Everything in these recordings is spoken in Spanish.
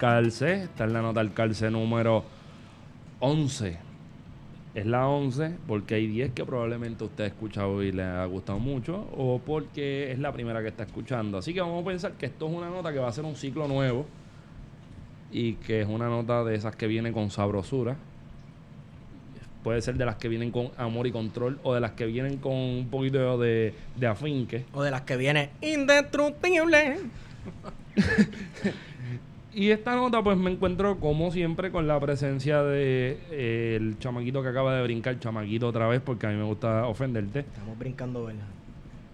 nota al calce. Está en la nota al calce número 11. Es la 11 porque hay 10 que probablemente usted ha escuchado y le ha gustado mucho o porque es la primera que está escuchando. Así que vamos a pensar que esto es una nota que va a ser un ciclo nuevo y que es una nota de esas que viene con sabrosura. Puede ser de las que vienen con amor y control o de las que vienen con un poquito de, de afinque. O de las que viene indestructible. Y esta nota, pues me encuentro como siempre con la presencia de eh, el chamaquito que acaba de brincar, chamaquito otra vez, porque a mí me gusta ofenderte. Estamos brincando, ¿verdad?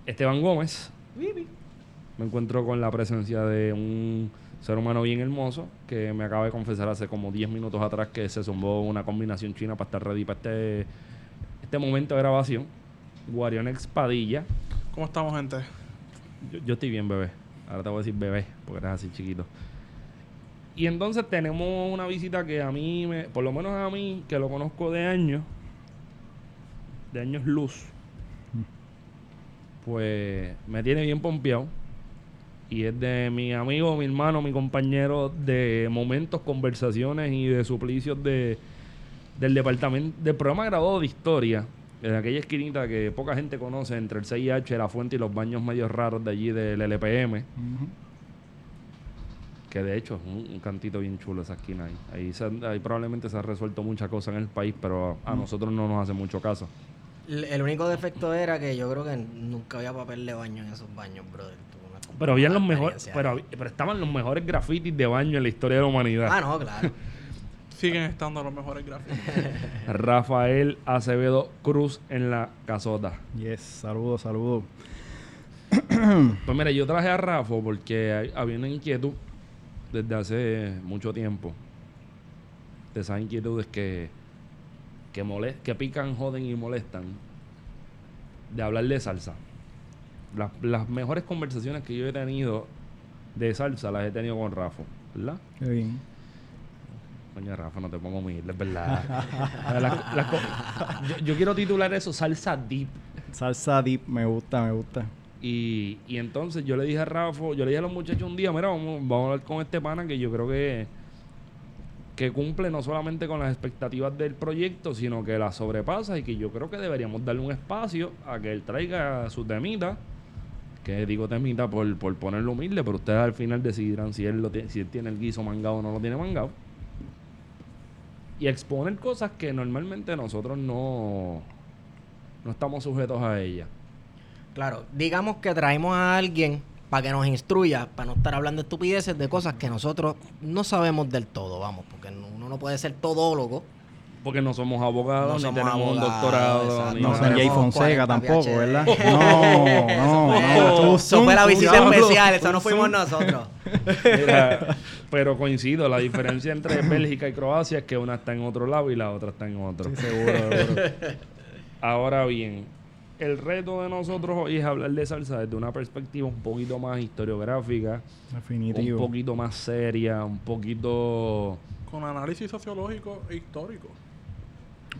Esteban Gómez. Me encuentro con la presencia de un ser humano bien hermoso que me acaba de confesar hace como 10 minutos atrás que se zumbó una combinación china para estar ready para este, este momento de grabación. Guarionex Padilla. ¿Cómo estamos, gente? Yo, yo estoy bien, bebé. Ahora te voy a decir bebé, porque eres así chiquito. Y entonces tenemos una visita que a mí, me, por lo menos a mí, que lo conozco de años, de años luz, pues me tiene bien pompeado. Y es de mi amigo, mi hermano, mi compañero de momentos, conversaciones y de suplicios de, del departamento, del programa graduado de historia, de aquella esquinita que poca gente conoce entre el CIH, la fuente y los baños medios raros de allí del LPM. Que de hecho es un, un cantito bien chulo esa esquina ahí. Ahí, se han- ahí probablemente se ha resuelto muchas cosas en el país, pero a, a nosotros no nos hace mucho caso. El, el único defecto era que yo creo que nunca había papel de baño en esos baños, brother. Pero habían los mejores, pero, pero estaban los mejores grafitis de baño en la historia de la humanidad. Ah, no, claro. Siguen estando los mejores gráficos. Rafael Acevedo Cruz en la casota. Yes, saludos, saludos. Pues mira, yo traje a Rafa porque hay- había una inquietud desde hace mucho tiempo. De esas inquietudes que, que, mole- que pican, joden y molestan. De hablar de salsa. Las, las mejores conversaciones que yo he tenido de salsa las he tenido con Rafa, ¿verdad? Qué bien. Coño, Rafa, no te pongo humilde, es verdad. Yo quiero titular eso Salsa Deep. Salsa deep, me gusta, me gusta. Y, y entonces yo le dije a Rafa, yo le dije a los muchachos un día, mira, vamos, vamos a hablar con este pana que yo creo que, que cumple no solamente con las expectativas del proyecto, sino que las sobrepasa y que yo creo que deberíamos darle un espacio a que él traiga su temita. Que digo temita por, por ponerlo humilde, pero ustedes al final decidirán si él, lo si él tiene el guiso mangado o no lo tiene mangado. Y exponer cosas que normalmente nosotros no, no estamos sujetos a ellas. Claro, digamos que traemos a alguien para que nos instruya, para no estar hablando de estupideces, de cosas que nosotros no sabemos del todo, vamos, porque no- uno no puede ser todólogo. Porque no somos abogados, No ni somos tenemos un doctorado. exacto. Ni No Jay Fonseca 40 tampoco, PhD. ¿verdad? No, no, no. Eso fue la visita especial, eso no fuimos nosotros. Mira, pero coincido, la diferencia entre Bélgica y Croacia es que una está en otro lado y la otra está en otro. Sí, seguro, seguro. Ahora bien, el reto de nosotros hoy es hablar de salsa desde una perspectiva un poquito más historiográfica, Definitivo. un poquito más seria, un poquito... Con análisis sociológico e histórico.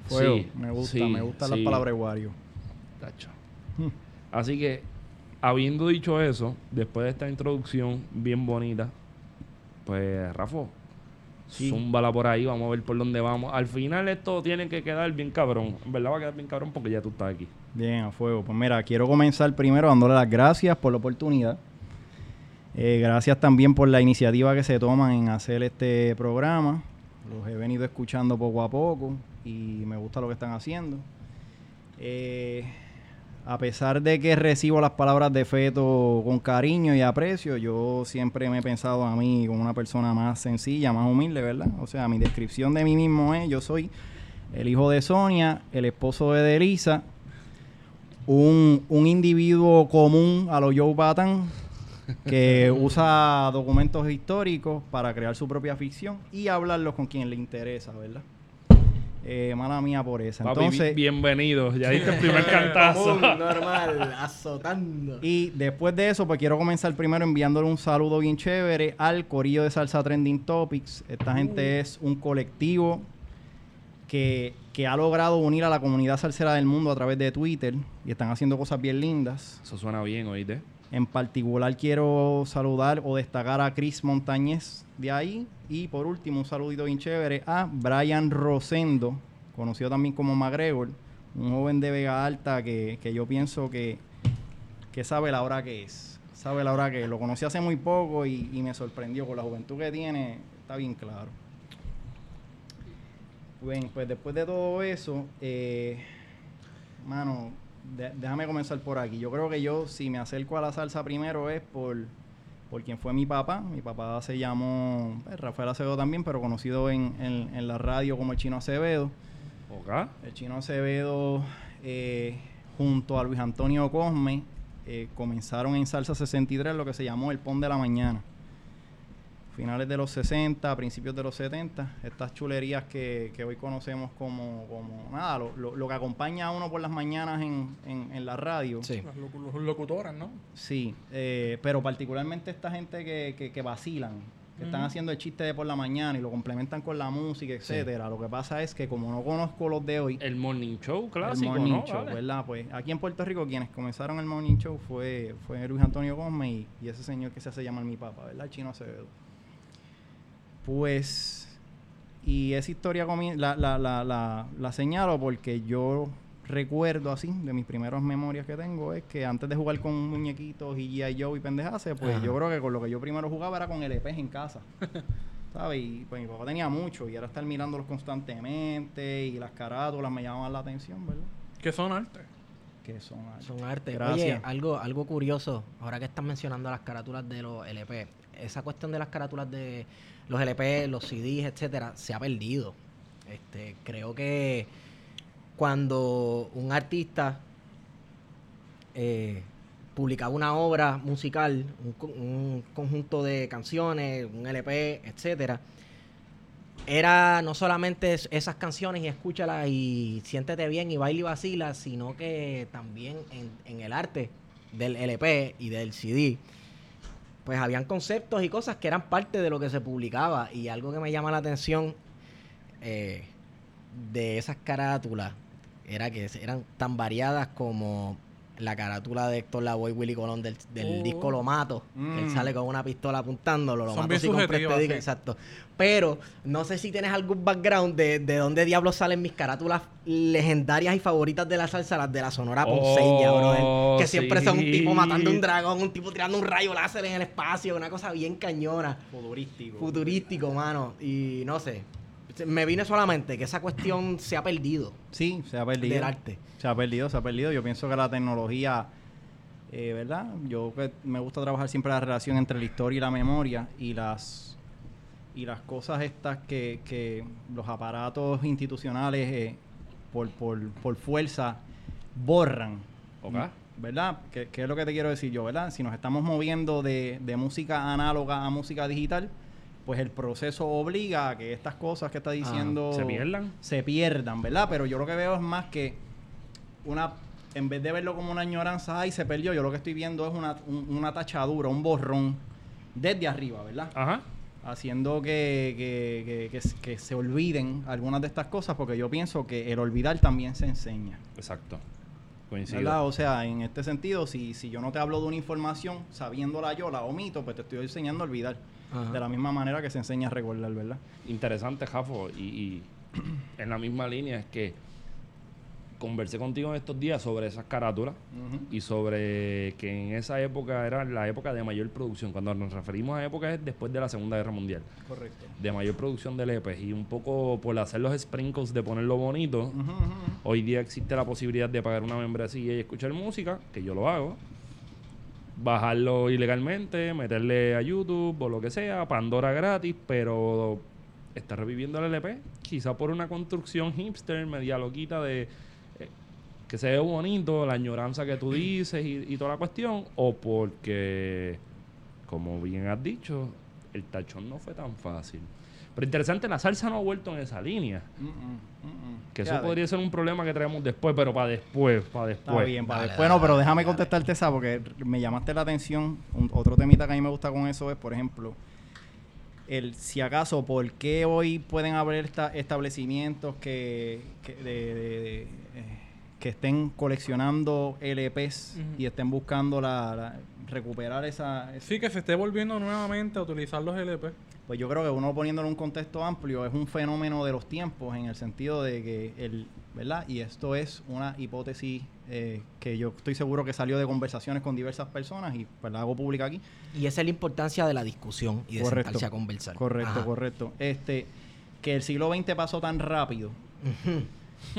Fuego. Sí, me gusta, sí, me gustan sí. las palabras Wario. Tacho. Hmm. Así que, habiendo dicho eso, después de esta introducción bien bonita, pues, Rafa, Sí. zúmbala por ahí, vamos a ver por dónde vamos. Al final esto tiene que quedar bien cabrón. En verdad va a quedar bien cabrón porque ya tú estás aquí. Bien, a fuego. Pues mira, quiero comenzar primero dándole las gracias por la oportunidad. Eh, gracias también por la iniciativa que se toman en hacer este programa. Los he venido escuchando poco a poco y me gusta lo que están haciendo. Eh, a pesar de que recibo las palabras de Feto con cariño y aprecio, yo siempre me he pensado a mí como una persona más sencilla, más humilde, ¿verdad? O sea, mi descripción de mí mismo es, yo soy el hijo de Sonia, el esposo de Delisa, un, un individuo común a lo Joe Batan que usa documentos históricos para crear su propia ficción y hablarlos con quien le interesa, ¿verdad? Eh, mala mía por esa. Papi, Entonces, bi- bienvenido. Ya diste el primer cantazo. Normal, azotando. y después de eso, pues quiero comenzar primero enviándole un saludo bien chévere al Corillo de Salsa Trending Topics. Esta gente es un colectivo que, que ha logrado unir a la comunidad salsera del mundo a través de Twitter y están haciendo cosas bien lindas. Eso suena bien, oíste. En particular quiero saludar o destacar a Chris Montañez de ahí. Y por último, un saludito bien chévere a Brian Rosendo, conocido también como McGregor, un joven de Vega Alta que, que yo pienso que, que sabe la hora que es. Sabe la hora que es. Lo conocí hace muy poco y, y me sorprendió con la juventud que tiene. Está bien claro. Bueno, pues después de todo eso, eh, mano, de- déjame comenzar por aquí. Yo creo que yo, si me acerco a la salsa primero, es por, por quien fue mi papá. Mi papá se llamó pues, Rafael Acevedo también, pero conocido en, en- en la radio como el Chino Acevedo. ¿Ok? El Chino Acevedo, eh, junto a Luis Antonio Cosme, eh, comenzaron en Salsa 63 lo que se llamó el Pon de la Mañana. Finales de los 60, principios de los 70, estas chulerías que, que hoy conocemos como, como nada, lo, lo- lo que acompaña a uno por las mañanas en, en- en la radio. Sí. Los, locu- los locutores, ¿no? Sí, eh, pero particularmente esta gente que, que, que vacilan, que están haciendo el chiste de por la mañana y lo complementan con la música, etcétera. Lo que pasa es que como no conozco los de hoy, El morning show clásico, el morning ¿no? show, Vale. ¿verdad? Pues aquí en Puerto Rico quienes comenzaron el morning show fue, fue Luis Antonio Gómez y, y ese señor que se hace llamar mi papá, ¿verdad? El Chino Acevedo. Pues, y esa historia la, la, la, la, la señalo porque yo recuerdo así, de mis primeras memorias que tengo, es que antes de jugar con muñequitos y G.I. Joe y pendejase, pues Ajá. yo creo que con lo que yo primero jugaba era con LPs en casa. ¿sabes? Y pues mi papá tenía mucho y era estar mirándolos constantemente y las carátulas me llamaban la atención, ¿verdad? Que son arte. Que son arte. Son arte. Gracias. Oye, algo, algo curioso, ahora que estás mencionando las carátulas de los LP, esa cuestión de las carátulas de los LP, los CDs, etcétera, se ha perdido. Este, creo que cuando un artista eh, publicaba una obra musical, un, co- un conjunto de canciones, un LP, etcétera, era no solamente es- esas canciones y escúchalas y siéntete bien y baila y vacila, sino que también en, en el arte del LP y del CD, pues habían conceptos y cosas que eran parte de lo que se publicaba. Y algo que me llama la atención eh, de esas carátulas era que eran tan variadas como la carátula de Héctor Lavoe y Willy Colón del, del Oh. disco Lo Mato, que él Mm. sale con una pistola apuntándolo, lo Son mato bien si compré este disco, exacto. Pero no sé si tienes algún background de, de dónde diablos salen mis carátulas legendarias y favoritas de la salsa, las de la Sonora Ponceña, Oh, brother. Que siempre son un tipo matando un dragón, un tipo tirando un rayo láser en el espacio, una cosa bien cañona Futurístico. futurístico, mano. Y no sé. Me vine solamente que esa cuestión se ha perdido Sí, se ha perdido. del arte. Se ha perdido, se ha perdido. Yo pienso que la tecnología, eh, ¿verdad? Yo que me gusta trabajar siempre la relación entre la historia y la memoria y las y las cosas estas que, que los aparatos institucionales eh, por, por, por fuerza borran. Ok. ¿Verdad? ¿Qué, qué es lo que te quiero decir yo, verdad? Si nos estamos moviendo de, de música análoga a música digital, pues el proceso obliga a que estas cosas que está diciendo ¿Se pierdan? se pierdan, ¿verdad? Pero yo lo que veo es más que una, en vez de verlo como una añoranza, ay, se perdió, yo lo que estoy viendo es una, un- una tachadura, un borrón desde arriba, ¿verdad? Ajá. Haciendo que, que, que- que se olviden algunas de estas cosas, porque yo pienso que el olvidar también se enseña. Exacto. Coincido. ¿verdad? O sea, en este sentido, si, si yo no te hablo de una información, sabiéndola yo, la omito, pues te estoy enseñando a olvidar. Ajá. De la misma manera que se enseña a recordar, ¿verdad? Interesante, Jafo. Y, y en la misma línea es que conversé contigo en estos días sobre esas carátulas y sobre que en esa época era la época de mayor producción. Cuando nos referimos a época es después de la Segunda Guerra Mundial. Correcto. De mayor producción de LPs. Y un poco por hacer los sprinkles de ponerlo bonito, hoy día existe la posibilidad de pagar una membresía y escuchar música, que yo lo hago. Bajarlo ilegalmente, meterle a YouTube o lo que sea, Pandora gratis, pero está reviviendo el LP. Quizá por una construcción hipster, media loquita de eh, que se ve bonito, la añoranza que tú dices y, y toda la cuestión, o porque, como bien has dicho, el tachón no fue tan fácil. Pero interesante, la salsa no ha vuelto en esa línea. Mm, mm, mm. Que eso podría ser un problema que traemos después, pero para después, para Está después. bien, para Dale, después dale, no, pero déjame dale. contestarte esa porque me llamaste la atención. Un- otro temita que a mí me gusta con eso es, por ejemplo, el si acaso, ¿por qué hoy pueden haber esta- establecimientos que, que, de- de- de, eh, que estén coleccionando LPs y estén buscando la, la- recuperar esa, esa- Sí, que se esté volviendo nuevamente a utilizar los LP. Pues yo creo que uno poniéndolo en un contexto amplio es un fenómeno de los tiempos en el sentido de que el, ¿verdad? Y esto es una hipótesis eh, que yo estoy seguro que salió de conversaciones con diversas personas y pues la hago pública aquí. Y esa es la importancia de la discusión y de Correcto. sentarse a conversar. Correcto, Ajá. correcto. Este, que el siglo XX pasó tan rápido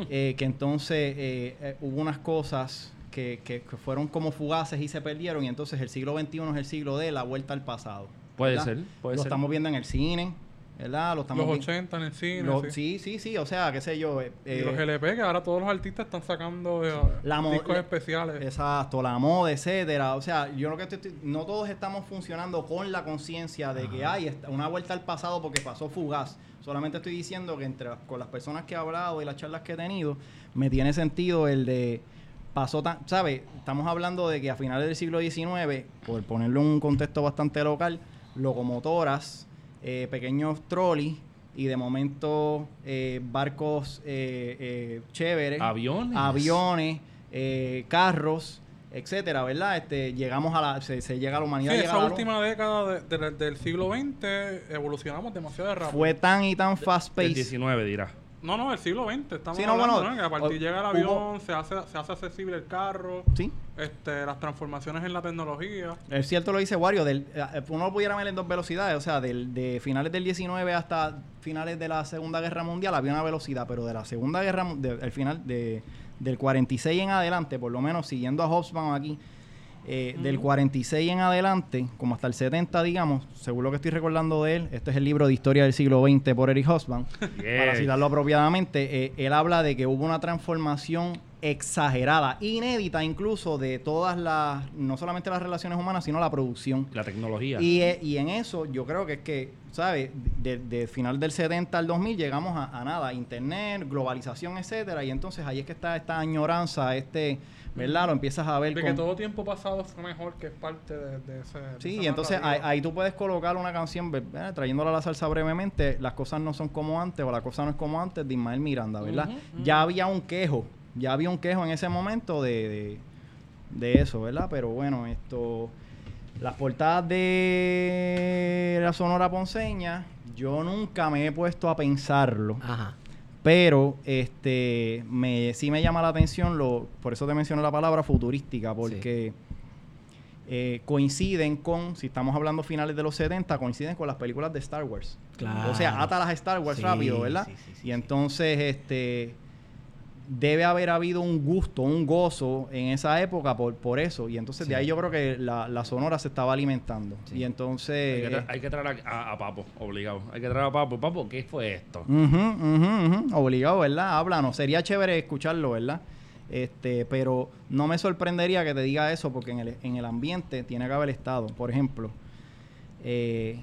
eh, que entonces eh, hubo unas cosas que, que- que fueron como fugaces y se perdieron y entonces el siglo XXI es el siglo de la vuelta al pasado. Puede ¿verdad? ser, puede Lo ser. estamos viendo en el cine, ¿verdad? Lo estamos Los vi- 80 en el cine. lo- sí. sí, sí, sí, o sea, qué sé yo. eh, Y eh, los LP, que ahora todos los artistas están sacando eh, La discos le- especiales. Exacto, la moda, etcétera. O sea, yo lo que estoy, no todos estamos funcionando con la conciencia de que hay una vuelta al pasado porque pasó fugaz. Solamente estoy diciendo que entre con las personas que he hablado y las charlas que he tenido, me tiene sentido el de pasó tan, ¿sabes? Estamos hablando de que a finales del siglo XIX, por ponerlo en un contexto bastante local, locomotoras, eh, pequeños trolleys y de momento eh, barcos eh, eh, chéveres, Aviones. aviones, eh, carros, etcétera, ¿verdad? Este, llegamos a la, se, se llega a la Sí, humanidad. a esa última década de- de- del siglo XX evolucionamos demasiado rápido. fue tan y tan fast paced. 19 dirá. No, no, el siglo XX. Estamos Sí, no, hablando, bueno, ¿no? Que a partir o- llega el hubo- avión, se hace, se hace accesible el carro, Sí. este, las transformaciones en la tecnología. Es cierto lo dice Wario, del, eh, uno lo pudiera ver en dos velocidades, o sea, del, de finales del 19 hasta finales de la Segunda Guerra Mundial había una velocidad, pero de la Segunda Guerra, de- el final de, del 46 en adelante, por lo menos siguiendo a Hobsbawm aquí, eh, del 46 en adelante, como hasta el 70, digamos, según lo que estoy recordando de él, este es el libro de historia del siglo XX por Eric Hobsbawm, Yeah. para citarlo apropiadamente, eh, él habla de que hubo una transformación exagerada, inédita incluso de todas las, no solamente las relaciones humanas, sino la producción. La tecnología. Y, eh, y en eso yo creo que es que, ¿sabes? De, de final del 70 al 2000 llegamos a, a nada, internet, globalización, etcétera, y entonces ahí es que está esta añoranza, este, ¿verdad? Lo empiezas a ver De con... que todo tiempo pasado fue mejor, que es parte de, de ese. de Sí, y entonces ahí, ahí tú puedes colocar una canción, ¿verdad? trayéndola a la salsa brevemente, las cosas no son como antes o la cosa no es como antes de Ismael Miranda, ¿verdad? Ya había un quejo, ya había un quejo en ese momento de, de, de eso, ¿verdad? Pero bueno, esto, las portadas de la Sonora Ponceña, yo nunca me he puesto a pensarlo. Ajá. Pero este me sí me llama la atención lo por eso te menciono la palabra futurística porque eh, coinciden con si estamos hablando finales de los 70 coinciden con las películas de Star Wars. Claro. O sea, ata las Star Wars Sí, rápido, ¿verdad? sí, y entonces este debe haber habido un gusto, un gozo en esa época por, por eso. Y entonces de ahí yo creo que la, la sonora se estaba alimentando. Sí. Y entonces... Hay que, hay que traer a, a- a Papo, obligado. Hay que traer a Papo. Papo, ¿qué fue esto? Obligado, ¿verdad? Háblanos. Sería chévere escucharlo, ¿verdad? Este, pero no me sorprendería que te diga eso porque en el, en el ambiente tiene que haber estado. Por ejemplo, eh,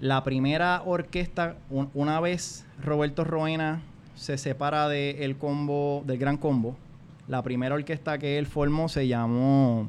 la primera orquesta, un- una vez Roberto Roena se separa del combo, del gran combo, la primera orquesta que él formó se llamó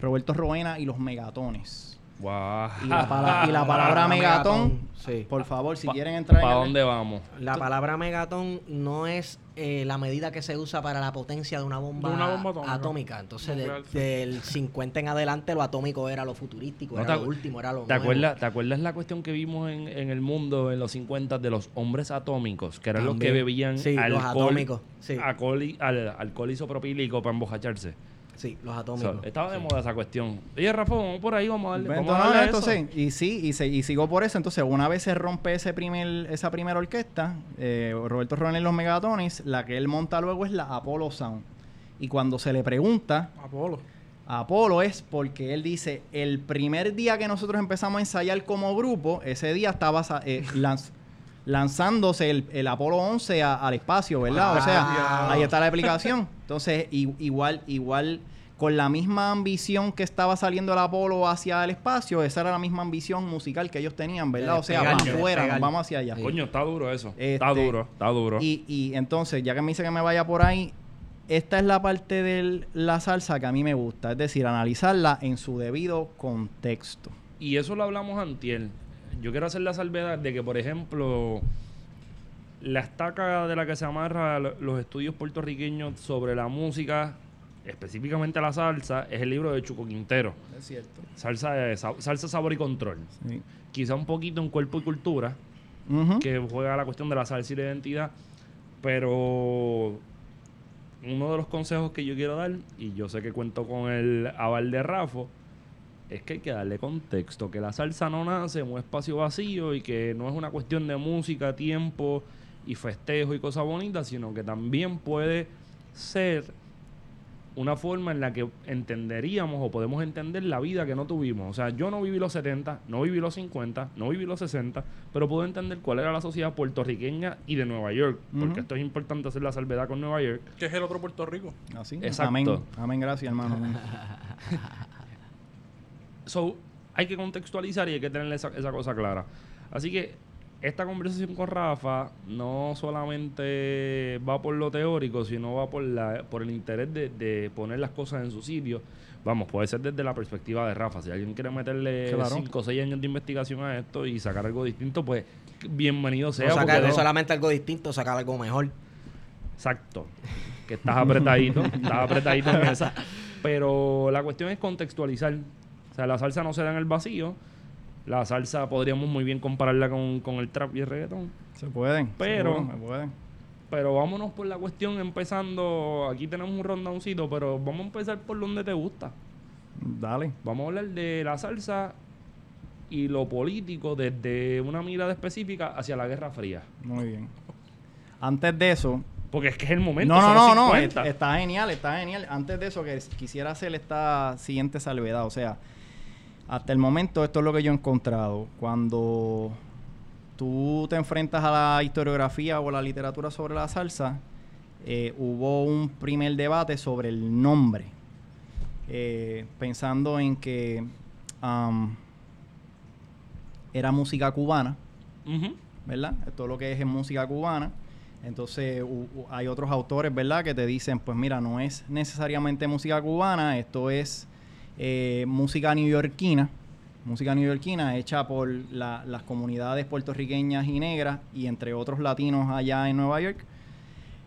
Roberto Roena y los Megatones. Y la, pala- y la palabra megatón, megatón, sí. por favor, si Pa- quieren entrar en ¿Para el- dónde vamos? La palabra megatón no es eh, la medida que se usa para la potencia de una bomba, De una bomba atómica. atómica. Entonces, de- Nuclear, sí. del 50 en adelante, lo atómico era lo futurístico, No era te lo último, era lo ¿Te nuevo. acuerdas, ¿Te acuerdas la cuestión que vimos en, en el mundo en los 50 de los hombres atómicos? Que eran los que bebían Sí, los alcohol, atómicos, sí. alcohol, y- al- alcohol isopropílico para embojacharse. Sí, los O atómicos. sea, estaba de sí. moda esa cuestión. Oye, Rafa, vamos por ahí, vamos a darle, Pues vamos a darle no, a eso. y sí, y, se, y sigo por eso. Entonces, una vez se rompe ese primer, esa primera orquesta, eh, Roberto Ronel y los Megatones, la que él monta luego es la Apollo Sound. Y cuando se le pregunta Apolo. a Apolo es porque él dice, el primer día que nosotros empezamos a ensayar como grupo, ese día estaba eh, lanz- lanzándose el, el Apolo 11 a- al espacio, ¿verdad? o sea, Ah, ahí está la explicación. Entonces, i- igual, igual, con la misma ambición que estaba saliendo el Apolo hacia el espacio, esa era la misma ambición musical que ellos tenían, ¿verdad? O sea, vamos afuera, nos vamos hacia allá. Coño, está duro eso. está Este, duro, está duro. Y, y entonces, ya que me dice que me vaya por ahí, esta es la parte de la salsa que a mí me gusta, es decir, analizarla en su debido contexto. Y eso lo hablamos antier. Yo quiero hacer la salvedad de que, por ejemplo, la estaca de la que se amarra lo- los estudios puertorriqueños sobre la música específicamente la salsa, es el libro de Chuco Quintero. Es cierto. Salsa, eh, sa- salsa sabor y control. Sí. Quizá un poquito en cuerpo y cultura, que juega la cuestión de la salsa y la identidad, pero uno de los consejos que yo quiero dar, y yo sé que cuento con el aval de Rafo, es que hay que darle contexto, que la salsa no nace en un espacio vacío y que no es una cuestión de música, tiempo y festejo y cosas bonitas, sino que también puede ser una forma en la que entenderíamos o podemos entender la vida que no tuvimos. O sea, yo no viví los 70, no viví los 50, no viví los 60, pero puedo entender cuál era la sociedad puertorriqueña y de Nueva York, porque esto es importante hacer la salvedad con Nueva York. Que es el otro Puerto Rico. Así. Exacto. Amén. Amén, gracias, hermano. So, hay que contextualizar y hay que tener esa, esa cosa clara. Así que esta conversación con Rafa no solamente va por lo teórico, sino va por, la, por el interés de, de poner las cosas en su sitio. Vamos, puede ser desde la perspectiva de Rafa. Si alguien quiere meterle Claro. 5 o 6 años de investigación a esto y sacar algo distinto, pues bienvenido sea. No, sacar, no- solamente algo distinto, sacar algo mejor. Exacto. Que estás apretadito, estás apretadito en esa. Pero la cuestión es contextualizar. O sea, la salsa no se da en el vacío. La salsa podríamos muy bien compararla con, con el trap y el reggaetón. Se pueden. Pero- se pueden. Pero vámonos por la cuestión empezando. Aquí tenemos un rondowncito, pero vamos a empezar por donde te gusta. Dale. Vamos a hablar de la salsa y lo político desde una mirada específica hacia la Guerra Fría. Muy bien. Antes de eso, Porque es que es el momento. No, no, no, no. 50. es- Está genial, está genial. Antes de eso, que quisiera hacer esta siguiente salvedad. O sea, hasta el momento, esto es lo que yo he encontrado. Cuando tú te enfrentas a la historiografía o la literatura sobre la salsa, eh, hubo un primer debate sobre el nombre. Eh, pensando en que era música cubana. Ujú. ¿verdad? Todo lo que es en música cubana. Entonces u- u- hay otros autores, ¿verdad? Que te dicen, pues mira, no es necesariamente música cubana, esto es eh, música neoyorquina, música neoyorquina hecha por la- las comunidades puertorriqueñas y negras y entre otros latinos allá en Nueva York.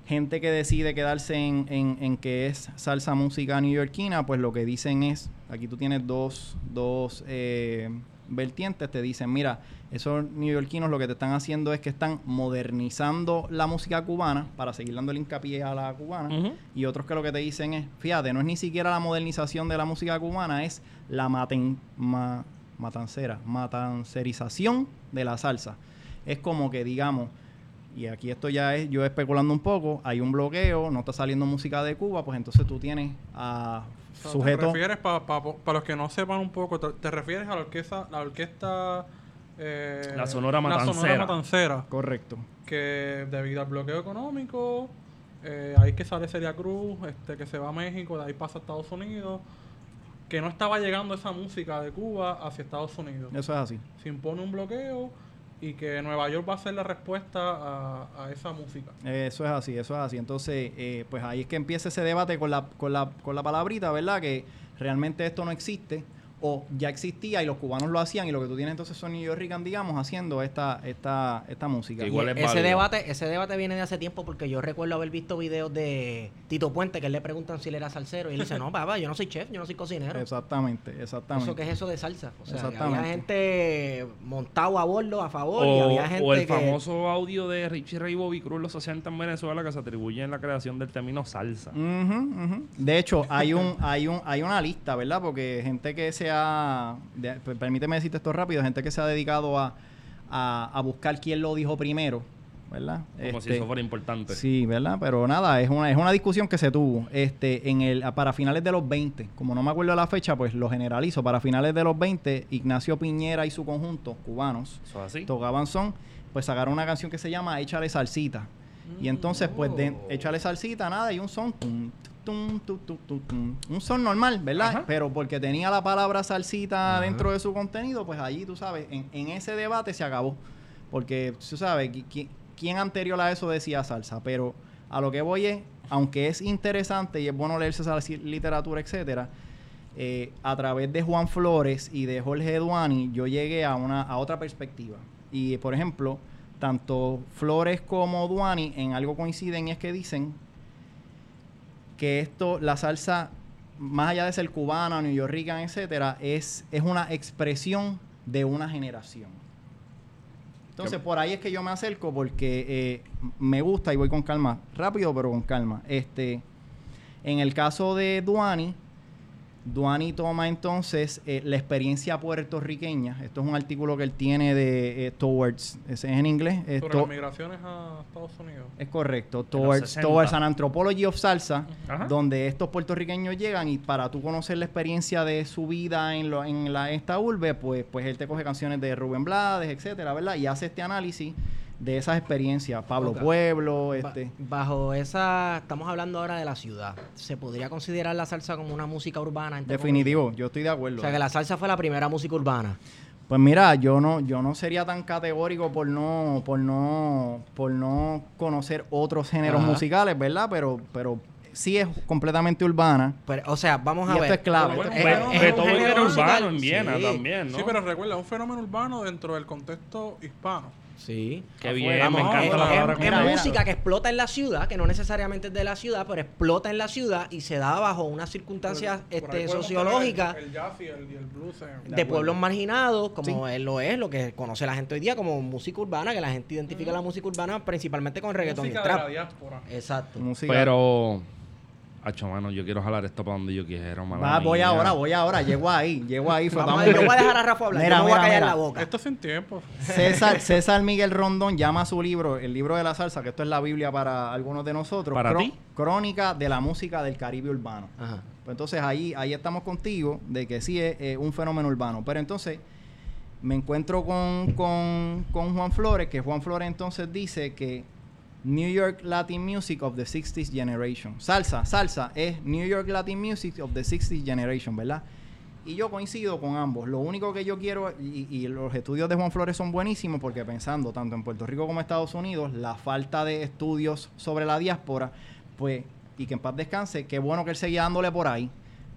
Gente que decide quedarse en, en- en que es salsa música neoyorquina, pues lo que dicen es, aquí tú tienes dos, dos eh, vertientes, te dicen, mira, esos neoyorquinos lo que te están haciendo es que están modernizando la música cubana para seguir dando el hincapié a la cubana. Y otros que lo que te dicen es, fíjate, no es ni siquiera la modernización de la música cubana, es la maten, ma- matancera, matancerización de la salsa. Es como que, digamos, y aquí esto ya es yo especulando un poco, hay un bloqueo, no está saliendo música de Cuba, pues entonces tú tienes a O sea, ¿Te refieres, para los que no sepan un poco, te, te refieres a la orquesta, la orquesta... eh, La Sonora La Matancera. Sonora Matancera. Correcto. que debido al bloqueo económico, eh, ahí que sale Celia Cruz, este, que se va a México, de ahí pasa a Estados Unidos, que no estaba llegando esa música de Cuba hacia Estados Unidos. Eso es así. Se impone un bloqueo y que Nueva York va a ser la respuesta a, a esa música. Eso es así, eso es así. Entonces, eh, pues ahí es que empieza ese debate con la, con la, con la palabrita, ¿verdad? Que realmente esto no existe o ya existía y los cubanos lo hacían y lo que tú tienes entonces son New York, digamos, haciendo esta, esta, esta música. Que igual Y es ese debate, ese debate viene de hace tiempo porque yo recuerdo haber visto videos de Tito Puente que él le preguntan si él era salsero y él dice, no, papá, yo no soy chef, yo no soy cocinero. Exactamente, exactamente. ¿Eso qué es eso de salsa? O sea, que Exactamente. había gente montado a bordo, a favor, y O, había gente o el que... famoso audio de Richie Ray y Bobby Cruz, los 60 en Venezuela, que se atribuye en la creación del término salsa. De hecho, hay un, hay un, hay una lista, ¿verdad? Porque gente que se ha, de- per- permíteme decirte esto rápido, gente que se ha dedicado a, a, a buscar quién lo dijo primero, ¿verdad? Como si Este, eso fuera importante. Sí, ¿verdad? Pero nada, es una, es una discusión que se tuvo este, en el, para finales de los 20. Como no me acuerdo la fecha, pues lo generalizo. Para finales de los 20, Ignacio Piñera y su conjunto, cubanos, Eso es así. tocaban son, pues sacaron una canción que se llama Échale Salsita. Y entonces, pues, de Oh. Échale Salsita, nada, y un son, tum, tum, tum, tum, tum, tum. un son normal, ¿verdad? Ajá. Pero porque tenía la palabra salsita Ajá. dentro de su contenido, pues allí, tú sabes, en, en ese debate se acabó. Porque, tú sabes, qui- qui- ¿quién anterior a eso decía salsa? Pero a lo que voy es, aunque es interesante y es bueno leerse esa literatura, etcétera, eh, a través de Juan Flores y de Jorge Duani, yo llegué a, una, a otra perspectiva. Y, por ejemplo, tanto Flores como Duani en algo coinciden y es que dicen que esto, la salsa, más allá de ser cubana, New Yorkican, etcétera, es, es una expresión de una generación. Entonces, por ahí es que yo me acerco porque eh, me gusta y voy con calma, rápido pero con calma. Este, en el caso de Duani, Duani toma entonces eh, la experiencia puertorriqueña. Esto es un artículo que él tiene de eh, Towards, es en inglés. eh, Sobre to- las migraciones a Estados Unidos. es correcto. Towards, 60. towards an Anthropology of Salsa, donde estos puertorriqueños llegan y para tú conocer la experiencia de su vida en, lo- en la, esta urbe, pues, pues él te coge canciones de Rubén Blades, etcétera, ¿verdad? Y hace este análisis de esas experiencias. Pablo. Pueblo, Ba- este... bajo esa, estamos hablando ahora de la ciudad. ¿Se podría considerar la salsa como una música urbana? Definitivo, yo estoy de acuerdo. O sea, que la salsa fue la primera música urbana. Pues mira, yo no, yo no sería tan categórico por no, por no, por no conocer otros géneros Ajá. musicales, ¿verdad? Pero, pero sí es completamente urbana. Pero, o sea, vamos Y a esto ver. es clave. Bueno, esto es era urbano en Viena sí. también, ¿no? Sí, pero recuerda, es un fenómeno urbano dentro del contexto hispano. Sí. Qué Afuera. bien, me encanta es, la palabra es- es música que explota en la ciudad, que no necesariamente es de la ciudad, pero explota en la ciudad y se da bajo unas circunstancias Por- este, sociológicas El, el jazz y el, y el blues. en- De pueblos marginados, como Sí. él lo es, lo que conoce la gente hoy día como música urbana, que la gente identifica la música urbana principalmente con reggaetón y música de la trap. diáspora. Exacto. Música. Pero, hacho, mano, yo quiero jalar esto para donde yo quiero, Va, voy mía. ahora, voy ahora, llego ahí, llego ahí. fue, Vamos yo voy a dejar a Rafa hablar, Mira, yo no voy a callar mira. la boca. Esto sin tiempo. César, César Miguel Rondón llama a su libro, el libro de la salsa, que esto es la Biblia para algunos de nosotros. ¿Para ti? Crónica de la música del Caribe urbano. Ajá. Pues entonces ahí, ahí estamos contigo de que sí es eh, un fenómeno urbano. Pero entonces me encuentro con, con, con Juan Flores, que Juan Flores entonces dice que New York Latin Music of the 60s Generation. Salsa, salsa es New York Latin Music of the 60s Generation, ¿verdad? Y yo coincido con ambos. Lo único que yo quiero, y, y los estudios de Juan Flores son buenísimos porque pensando tanto en Puerto Rico como en Estados Unidos, la falta de estudios sobre la diáspora, pues, y que en paz descanse, qué bueno que él seguía dándole por ahí.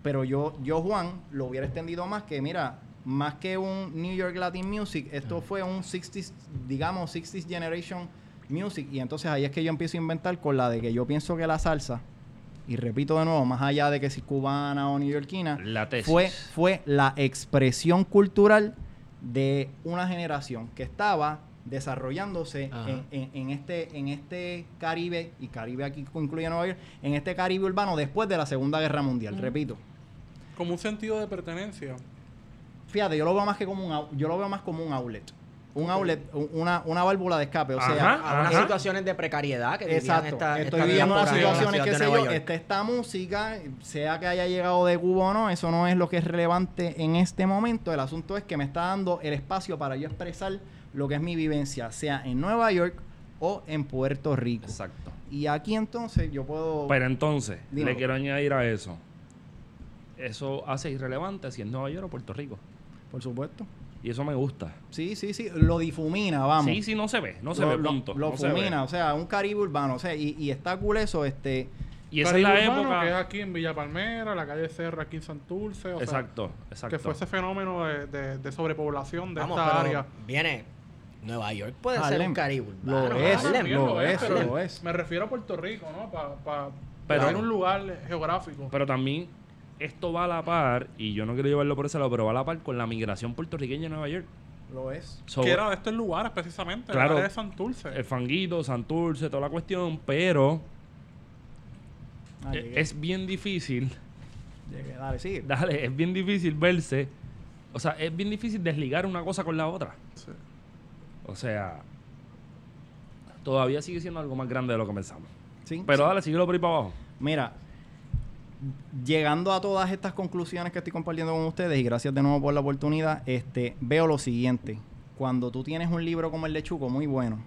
Pero yo, yo Juan, lo hubiera extendido más que, mira, más que un New York Latin Music, esto fue un 60s, digamos, 60s Generation Music. Y entonces ahí es que yo empiezo a inventar con la de que yo pienso que la salsa, y repito de nuevo, más allá de que si cubana o neoyorquina, La tesis. fue, fue la expresión cultural de una generación que estaba desarrollándose en, en- en este en este Caribe y Caribe aquí incluye Nueva York en este Caribe urbano después de la Segunda Guerra Mundial repito Como un sentido de pertenencia. fíjate yo lo veo más que como un yo lo veo más como un outlet un outlet un- una, una válvula de escape o sea Ajá, A unas Ajá. situaciones de precariedad que Exacto. esta, Estoy esta viviendo unas situaciones, de sé yo, está esta música, sea que haya llegado de Cuba o no, eso no es lo que es relevante en este momento. El asunto es que me está dando el espacio para yo expresar lo que es mi vivencia, sea en Nueva York o en Puerto Rico. Exacto. Y aquí entonces yo puedo... Pero entonces, Dímelo. le quiero añadir a eso. Eso hace irrelevante si es Nueva York o Puerto Rico. por supuesto. Y eso me gusta. Sí, sí, sí, lo difumina, vamos. Sí, sí, no se ve. No se lo, ve, lo- punto. lo no se ve. fumina, o sea, un Caribe urbano, o sea, y, y está cool eso, este... Y esa es la época. Que es aquí en Villa Palmera, la calle Serra, aquí en Santurce. O sea, exacto, exacto. que fue ese fenómeno de, de- de sobrepoblación de Vamos, esta pero área. viene Nueva York puede ser un Caribe Lo urbano, es, Harlem. Lo es, lo es. Me refiero a Puerto Rico, ¿no? Para pa, Pero- tener un lugar geográfico. Pero también esto va a la par, y yo no quiero llevarlo por ese lado, pero va a la par con la migración puertorriqueña en Nueva York. Lo es. So, que era de estos lugares precisamente, Claro. la de Santurce. el fanguito, Santurce, toda la cuestión, pero Ah, e- es bien difícil, llegué, dale, sigue. dale, es bien difícil verse, o sea, es bien difícil desligar una cosa con la otra. Sí. O sea, todavía sigue siendo algo más grande de lo que pensamos. Sí, Pero sí. dale, síguelo por ahí para abajo. Mira, llegando a todas estas conclusiones que estoy compartiendo con ustedes, y gracias de nuevo por la oportunidad, este, veo lo siguiente. Cuando tú tienes un libro como el de Chuco, muy bueno,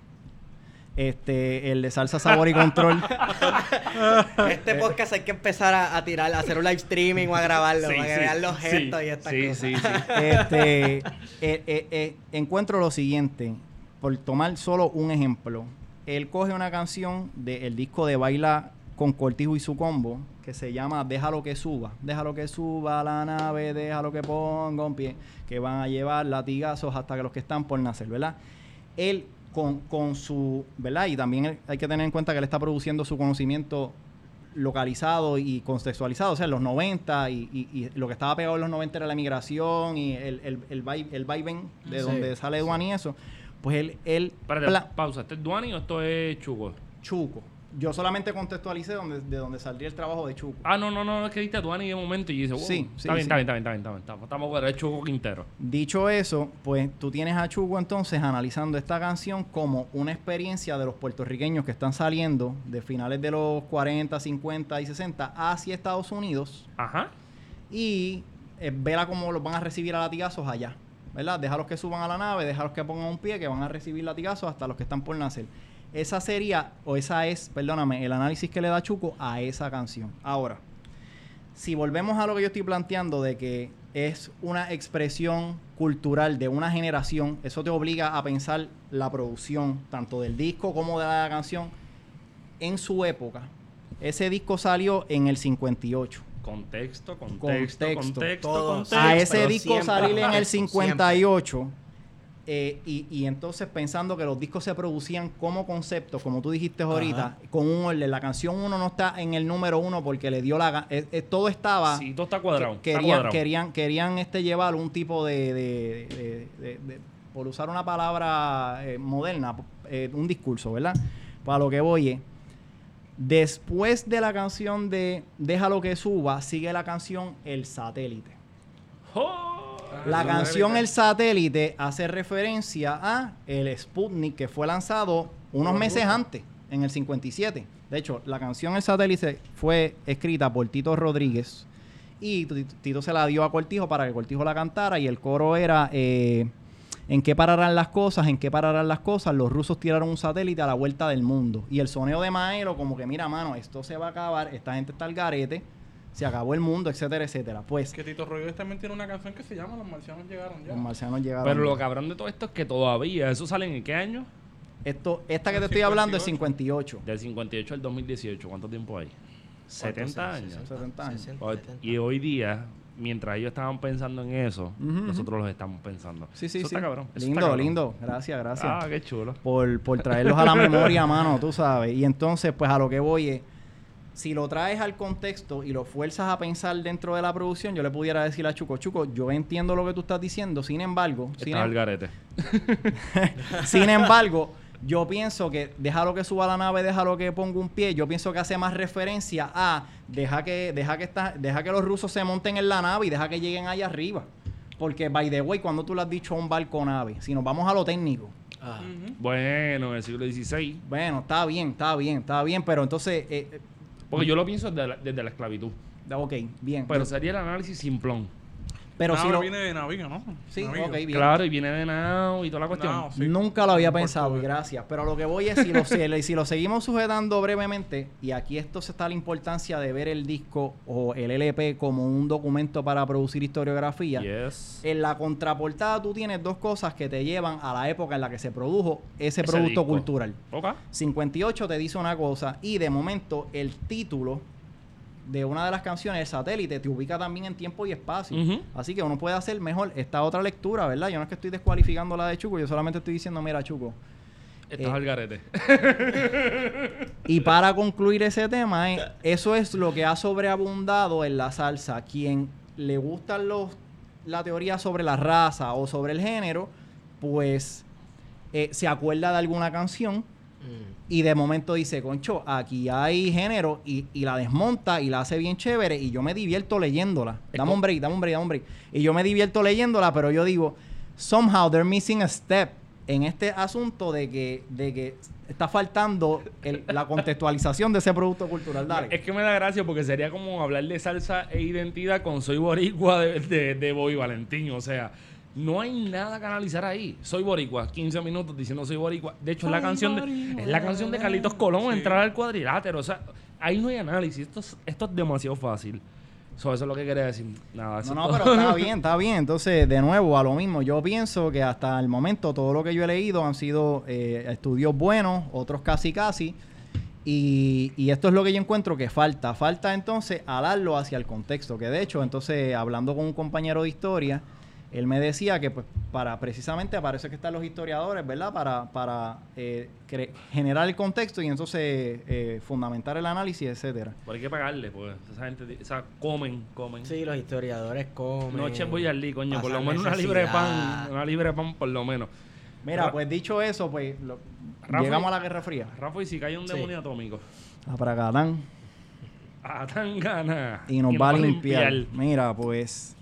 este, el de Salsa, Sabor y Control, Este podcast hay que empezar a, a tirar, a hacer un live streaming o a grabarlo Sí, para que sí, vean los sí, gestos y estas sí, cosas. sí, sí. este, eh, eh, eh, encuentro lo siguiente, por tomar solo un ejemplo. Él coge una canción del disco de Baila con Cortijo y su combo, que se llama Déjalo que suba. Déjalo que suba la nave, déjalo que ponga un pie, que van a llevar latigazos hasta que los que están por nacer, ¿verdad? Él con, con su, ¿verdad? Y también hay que tener en cuenta que él está produciendo su conocimiento localizado y contextualizado, o sea, en los 90 y, y- y lo que estaba pegado en los 90 era la migración y el, el, el, el vaivén de Sí, donde sale Duan y eso, pues él, él Espérate, pausa. ¿Este es Duani o esto es Chuco? Chuco. Yo solamente contextualicé donde, de donde saldría el trabajo de Chuco. Ah, no, no, no, es que diste Duani de momento y dice, wow, Sí, sí, está, bien, sí. está bien, está bien, está bien, está bien, estamos, estamos bueno, es Chuco Quintero. Dicho eso, pues tú tienes a Chugo entonces analizando esta canción como una experiencia de los puertorriqueños que están saliendo de finales de los 40, 50 y 60 hacia Estados Unidos Ajá. y eh, vela cómo los van a recibir a latigazos allá, ¿verdad? Déjalos que suban a la nave, déjalos que pongan un pie, que van a recibir latigazos hasta los que están por nacer. Esa sería, o esa es, perdóname, el análisis que le da Chuco a esa canción. Ahora, si volvemos a lo que yo estoy planteando de que es una expresión cultural de una generación, eso te obliga a pensar la producción, tanto del disco como de la canción, en su época. Ese disco salió en el 58. Contexto, contexto, Contexto. contexto, contexto. a ese disco salir en el siempre. 58 eh, y, y entonces pensando que los discos se producían como concepto, como tú dijiste ahorita, Ajá. con un orden. La canción 1 no está en el número 1 porque le dio la... eh, eh, todo estaba... Sí, todo está cuadrado. que- está querían, cuadrado. querían, querían este, llevar un tipo de... de- de- de- de- por usar una palabra eh, moderna, un discurso, ¿verdad? Para lo que voy es, Después de la canción de Déjalo que suba, sigue la canción El Satélite. ¡Oh! La Ah, canción satélite. El Satélite hace referencia a el Sputnik que fue lanzado unos meses antes, en el 57. De hecho, la canción El Satélite fue escrita por Tito Rodríguez y Tito se la dio a Cortijo para que Cortijo la cantara y el coro era eh, ¿En qué pararán las cosas? ¿En qué pararán las cosas? Los rusos tiraron un satélite a la vuelta del mundo. Y el soneo de Maelo como que, mira, mano, esto se va a acabar, esta gente está al garete, se acabó el mundo, etcétera, etcétera. Pues Que Tito Rodríguez también tiene una canción que se llama Los marcianos llegaron ya. los marcianos llegaron. Pero lo cabrón de todo esto es que todavía, ¿eso sale en qué año? Esto, esta que te estoy hablando es 58. 58. Del 58 al 2018, ¿cuánto tiempo hay? 70 años. 70 años. 60, O- 70. Y hoy día, mientras ellos estaban pensando en eso, nosotros los estamos pensando. Sí, sí, Eso sí. está cabrón. eso está Lindo, cabrón. lindo. Gracias, gracias. Ah, qué chulo. por, por traerlos a la memoria, mano, tú sabes. Y entonces, pues a lo que voy es, si lo traes al contexto y lo fuerzas a pensar dentro de la producción, yo le pudiera decir a Chuco, Chuco, yo entiendo lo que tú estás diciendo, sin embargo, sin, Está al em- garete. sin embargo, yo pienso que déjalo que suba la nave, déjalo que ponga un pie, yo pienso que hace más referencia a deja que, deja que deja que los rusos se monten en la nave y deja que lleguen allá arriba. Porque, by the way, cuando tú le has dicho a un barco nave, si nos vamos a lo técnico. Ujú. Bueno, en el siglo XVI. Bueno, está bien, está bien, está bien, pero entonces, eh, eh, Porque yo lo pienso desde la, desde la esclavitud. ok, bien. Pero sería el análisis simplón. Pero si lo, viene de Naviga, ¿no? sí, Navigo. ok, bien. Claro, y viene de Now y toda la cuestión. Sí. Nunca lo había En pensado, y portugués. gracias. Pero lo que voy es, si lo, si, si lo seguimos sujetando brevemente, y aquí esto se está la importancia de ver el disco o el LP como un documento para producir historiografía. Yes. En la contraportada tú tienes dos cosas que te llevan a la época en la que se produjo ese, Ese producto disco. cultural. Ok. 58 te dice una cosa y de momento el título de una de las canciones, el satélite, te ubica también en tiempo y espacio. Así que uno puede hacer mejor esta otra lectura, ¿verdad? Yo no es que estoy descualificando la de Chuco, yo solamente estoy diciendo, mira, Chuco. Estás Eh, al garete. Y para concluir ese tema, eh, eso es lo que ha sobreabundado en la salsa. Quien le gustan los la teoría sobre la raza o sobre el género, pues eh, se acuerda de alguna canción Mm. y de momento dice, concho, aquí hay género y, y la desmonta y la hace bien chévere y yo me divierto leyéndola. Dame un break, dame un break, dame un break. Y yo me divierto leyéndola, pero yo digo, somehow they're missing a step en este asunto de que, de que está faltando el- la contextualización de ese producto cultural. Dale. Es que me da gracia porque sería como hablar de salsa e identidad con Soy Boricua de, de, de Bobby Valentín. O sea, no hay nada que analizar ahí. Soy Boricua, 15 minutos diciendo Soy Boricua. De hecho, es la canción de, es la canción de Carlitos Colón, Sí. entrar al cuadrilátero. O sea, ahí no hay análisis. Esto es, esto es demasiado fácil. So, eso es lo que quería decir. Nada, No, es no, todo. pero está bien, está bien. Entonces, de nuevo, a lo mismo. Yo pienso que hasta el momento todo lo que yo he leído han sido eh, estudios buenos, otros casi casi. Y, y esto es lo que yo encuentro que falta. Falta entonces alarlo hacia el contexto. Que de hecho, entonces, hablando con un compañero de historia, él me decía que pues para precisamente parece que están los historiadores, ¿verdad? Para, para eh, generar el contexto y entonces eh, fundamentar el análisis, etcétera. Pero hay que pagarle, pues. Esa gente, o sea, comen, comen. Sí, los historiadores comen. No echen Boyardee, coño. Por lo menos una libre de pan. Una libre de pan, por lo menos. Mira, Ra- pues dicho eso, pues lo- Rafa- llegamos a la Guerra Fría. Rafa, y si cae un Sí. demonio atómico. A Pragadán. A tan gana. y nos va a limpiar. Mira, pues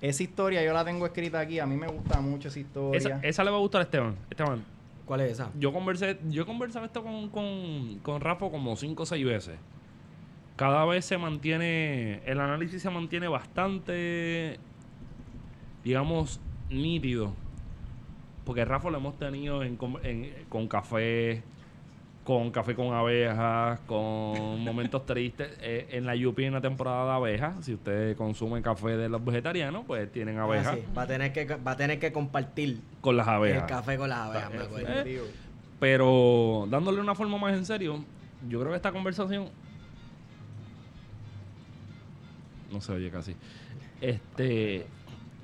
esa historia yo la tengo escrita aquí. A mí me gusta mucho esa historia. Esa, esa le va a gustar a Esteban. Esteban, ¿Cuál es esa? yo conversé, yo he conversado esto con, con, con Rafa como cinco o seis veces. Cada vez se mantiene, el análisis se mantiene bastante, digamos, nítido. Porque Rafa lo hemos tenido en- con café, con café con abejas, con momentos tristes. Eh, en la UP en la temporada de abejas, si usted consume café de los vegetarianos, pues tienen abejas Ah, sí. Va a tener que va a tener que compartir con las abejas. el café con las abejas, me Eh, acuerdo. eh, Pero dándole una forma más en serio, yo creo que esta conversación. No se oye casi. Este.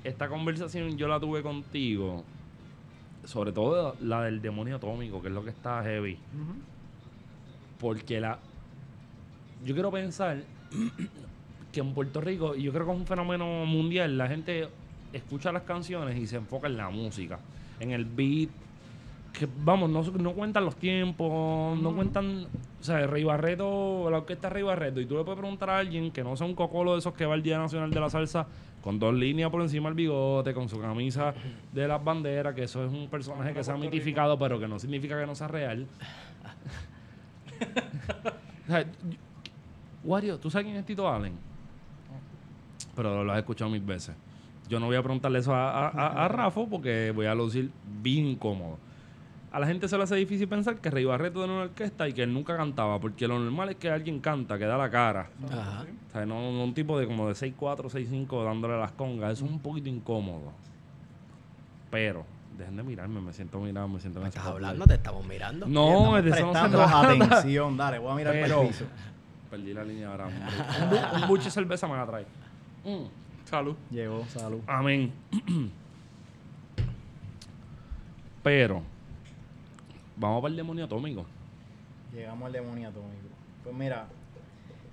Esta conversación yo la tuve contigo. Sobre todo la del demonio atómico, que es lo que está heavy. Porque la. Yo quiero pensar que en Puerto Rico, y yo creo que es un fenómeno mundial, la gente escucha las canciones y se enfoca en la música, en el beat, que vamos, no, no cuentan los tiempos, no cuentan, o sea, Rey Barreto, la orquesta Rey Barreto, y tú le puedes preguntar a alguien que no sea un cocolo de esos que va al Día Nacional de la Salsa con dos líneas por encima del bigote, con su camisa de las banderas, que eso es un personaje que se ha mitificado, pero que no significa que no sea real. O sea, yo- Wario, ¿tú sabes quién es Tito Allen? Pero lo has escuchado mil veces. Yo no voy a preguntarle eso a, a, a- a Rafa porque voy a lucir bien incómodo. A la gente se le hace difícil pensar que Rey Barreto tiene una orquesta y que él nunca cantaba, porque lo normal es que alguien canta, que da la cara. Ajá. O sea, no, no un tipo de como de 6'4, 6'5 dándole las congas. Eso es un poquito incómodo. Pero, dejen de mirarme, me siento mirado, me siento en ¿Me estás hablando? Te estamos mirando. No, Estamos no se prestando atención. Dale, voy a mirar para Pero- el piso. Perdí la línea ahora. Un, un buche de cerveza me la trae. Mm. Salud. Llegó, salud. Amén. Pero, vamos para el demonio atómico. Llegamos al demonio atómico. Pues mira,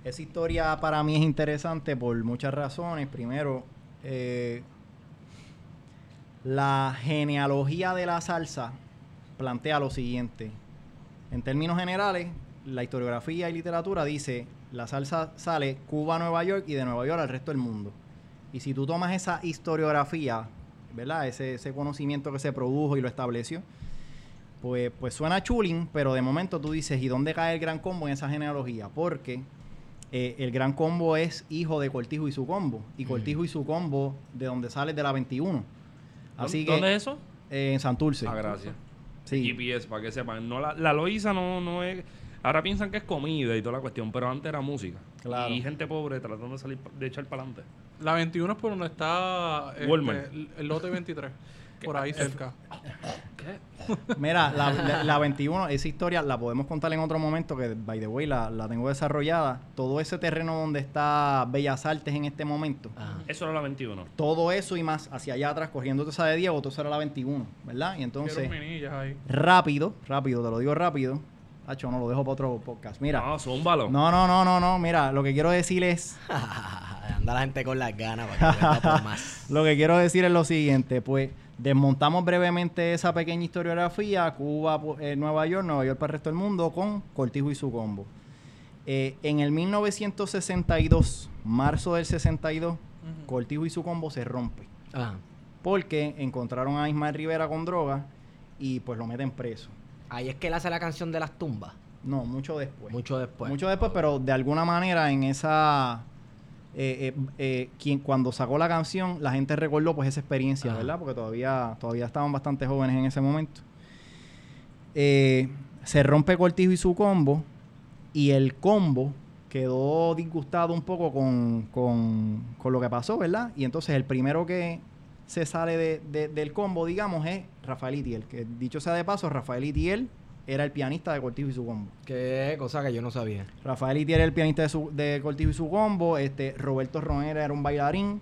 esa historia para mí es interesante por muchas razones. Primero, eh, la genealogía de la salsa plantea lo siguiente. En términos generales, la historiografía y literatura dice, la salsa sale Cuba a Nueva York y de Nueva York al resto del mundo. Y si tú tomas esa historiografía, ¿verdad? Ese, ese conocimiento que se produjo y lo estableció, pues, pues suena chulín, pero de momento tú dices, ¿y dónde cae el gran combo en esa genealogía? Porque eh, el gran combo es hijo de Cortijo y su combo. Y Cortijo y su combo, de donde sale de la 21. Así que, ¿Dónde es eso? eh, en Santurce. Ah, gracias. Sí. GPS, para que sepan. No, la, la Loíza no, no es... Ahora piensan que es comida y toda la cuestión, pero antes era música. Claro. Y gente pobre tratando de salir, de echar para adelante. La 21 es por donde está este, Walmart. el, el lote 23. Por ahí cerca. Mira, la, la- la 21, esa historia la podemos contar en otro momento, que by the way la, la tengo desarrollada. Todo ese terreno donde está Bellas Artes en este momento, Ajá. Eso era la 21. todo eso y más hacia allá atrás, corriendo esa de Diego, todo eso era la 21, ¿verdad? Y entonces, ahí. rápido, rápido, te lo digo rápido. Hacho, no lo dejo para otro podcast. Mira, No, zúmbalo. no, no, no, no, no, mira, lo que quiero decir es, Anda la gente con las ganas para que por más. lo que quiero decir es lo siguiente, pues desmontamos brevemente esa pequeña historiografía, Cuba, eh, Nueva York, Nueva York para el resto del mundo, con Cortijo y su combo. Eh, en el 1962, marzo del 62, Ujú. Cortijo y su combo se rompe. Ajá. Porque encontraron a Ismael Rivera con droga y pues lo meten preso. Ahí es que él hace la canción de las tumbas. No, mucho después. Mucho después. Mucho después, pero de alguna manera en esa... eh, eh, eh, quien, cuando sacó la canción, la gente recordó pues esa experiencia, Ajá. ¿verdad? Porque todavía, todavía estaban bastante jóvenes en ese momento. Se rompe Cortijo y su combo y el combo quedó disgustado un poco con, con- con lo que pasó, ¿verdad? Y entonces el primero que se sale de- de- del combo, digamos, es Rafael Itiel, que dicho sea de paso, Rafael Itiel era el pianista de Cortijo y su combo. Qué cosa que yo no sabía. Rafael Itier era el pianista de, su, de Cortijo y su combo. Este, Roberto Ronera era un bailarín.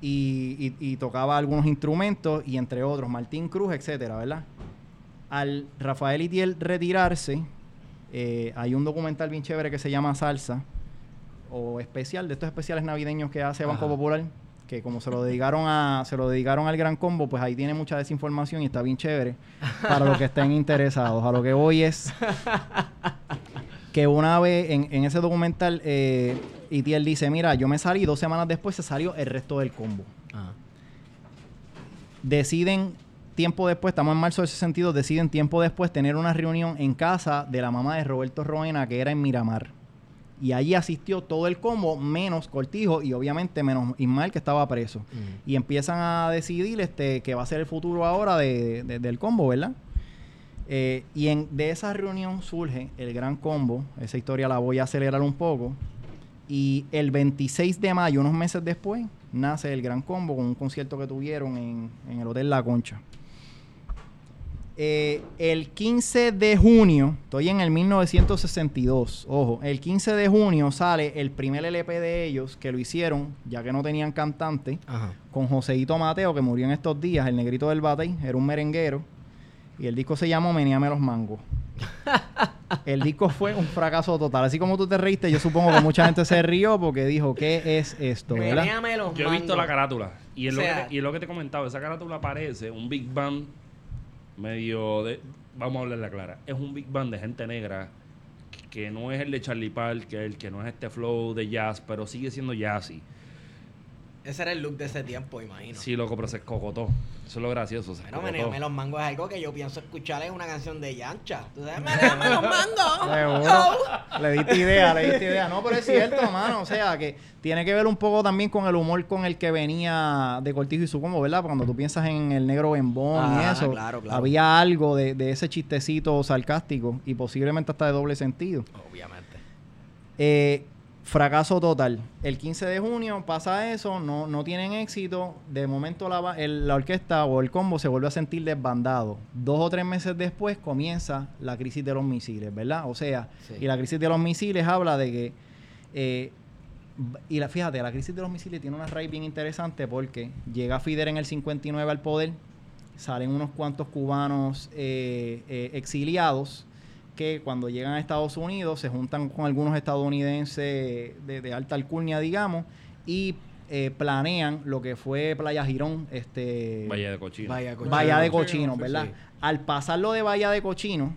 y, y- y tocaba algunos instrumentos y entre otros Martín Cruz, etcétera, ¿verdad? Al Rafael Itiel retirarse, eh, hay un documental bien chévere que se llama Salsa o especial de estos especiales navideños que hace Banco Ajá. Popular que como se lo dedicaron a se lo dedicaron al Gran Combo, pues ahí tiene mucha desinformación y está bien chévere para los que estén interesados. A lo que voy es que una vez en, en ese documental eh, Itiel dice, mira, yo me salí dos semanas después se salió el resto del combo. Ajá. Deciden tiempo después, estamos en marzo del 62, deciden tiempo después tener una reunión en casa de la mamá de Roberto Roena, que era en Miramar. Y allí asistió todo el combo, menos Cortijo y obviamente menos Ismael, que estaba preso. Mm. Y empiezan a decidir este que va a ser el futuro ahora de- de- del combo, ¿verdad? Eh, y en, de esa reunión surge el gran combo. Esa historia la voy a acelerar un poco. Y el 26 de mayo, unos meses después, nace el gran combo con un concierto que tuvieron en, en el Hotel La Concha. Eh, el 15 de junio, estoy en el 1962, ojo, el 15 de junio sale el primer LP de ellos que lo hicieron, ya que no tenían cantante, Ajá. con Joseito Mateo, que murió en estos días, el negrito del batey, era un merenguero. Y el disco se llamó Meníame los mangos. el disco fue un fracaso total. Así como tú te reíste, yo supongo que mucha gente se rió porque dijo, ¿qué es esto? Menéame los Yo he visto mangos. la carátula. Y es, O lo, que te, y es lo que te comentaba. Esa carátula parece un Big Band medio de... Vamos a hablarla clara. Es un Big Band de gente negra que no es el de Charlie Parker, que no es este flow de jazz, pero sigue siendo jazzy. Ese era el look de ese tiempo, imagino. Sí, loco, pero se escocotó. Eso es lo gracioso. Se Bueno, escocotó. menéame los mangos es algo que yo pienso escuchar en una canción de Yancha. ¿Tú sabes? Menéame los mangos. Seguro. Le diste idea, le diste idea. No, pero es cierto, mano. O sea, que tiene que ver un poco también con el humor con el que venía de Cortijo y su combo, ¿verdad? Cuando tú piensas en el negro Bembón y Ah, eso, claro, claro. había algo de, de ese chistecito sarcástico y posiblemente hasta de doble sentido. Obviamente. Eh, fracaso total. El 15 de junio pasa eso, no, no tienen éxito. De momento la, el- la orquesta o el combo se vuelve a sentir desbandado. Dos o tres meses después comienza la crisis de los misiles, ¿verdad? O sea, Sí. y la crisis de los misiles habla de que... eh, y la, fíjate, la crisis de los misiles tiene una raíz bien interesante porque llega Fidel en el 59 al poder, salen unos cuantos cubanos eh, eh, exiliados que cuando llegan a Estados Unidos se juntan con algunos estadounidenses de, de alta alcurnia, digamos, y eh, planean lo que fue Playa Girón, este, Valle de cochino. Bahía de Cochino, ¿verdad? sí. Al pasarlo de Bahía de Cochino.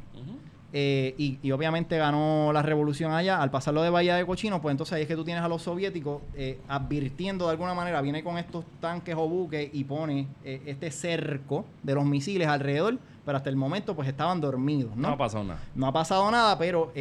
Eh, y, y obviamente ganó la revolución allá. Al pasarlo de Bahía de Cochino, pues entonces ahí es que tú tienes a los soviéticos eh, advirtiendo de alguna manera, viene con estos tanques o buques y pone eh, este cerco de los misiles alrededor, pero hasta el momento pues estaban dormidos, No, ¿no? ha pasado nada. No ha pasado nada, pero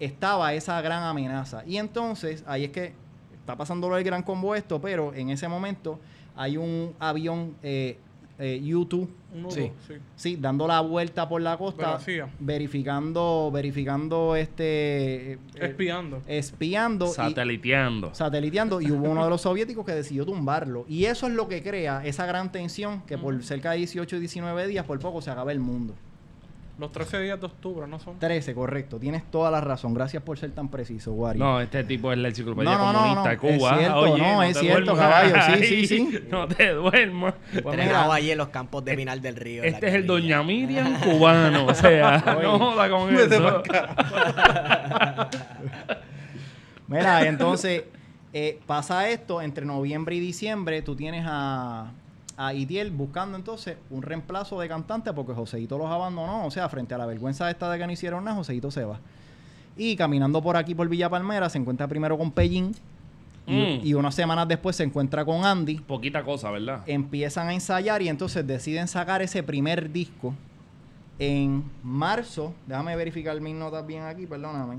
estaba esa gran amenaza. Y entonces, ahí es que está pasando lo del gran combo esto, pero en ese momento hay un avión eh, eh, U-2 Un nudo, Sí. sí. Sí, dando la vuelta por la costa, verificando, verificando este, eh, eh, Espiando. espiando, y, Sateliteando. sateliteando, y hubo uno de los soviéticos que decidió tumbarlo. Y eso es lo que crea esa gran tensión que por cerca de 18 y 19 días, por poco se acaba el mundo. Los 13 días de octubre, ¿no son? 13, correcto. Tienes toda la razón. Gracias por ser tan preciso, Wari. No, este tipo es la enciclopedia No, no, no, comunista no. de Cuba. Es cierto, Oye, no, es te cierto, duermas caballo. Sí, ahí. sí, sí. No te duermas. Pues Entrenado mira, allí en los campos de Pinar del Río. Este es el. Doña Miriam cubano. O sea, Oye. no joda con eso. Mira, entonces eh, pasa esto entre noviembre y diciembre. Tú tienes a, a Itiel buscando entonces un reemplazo de cantante porque Joseito los abandonó. O sea, frente a la vergüenza esta de que no hicieron nada, Joseito se va. Y caminando por aquí por Villa Palmera, se encuentra primero con Pellín. Y, Mm. y unas semanas después se encuentra con Andy. Poquita cosa, ¿verdad? Empiezan a ensayar y entonces deciden sacar ese primer disco en marzo. Déjame verificar mis notas bien aquí, perdóname.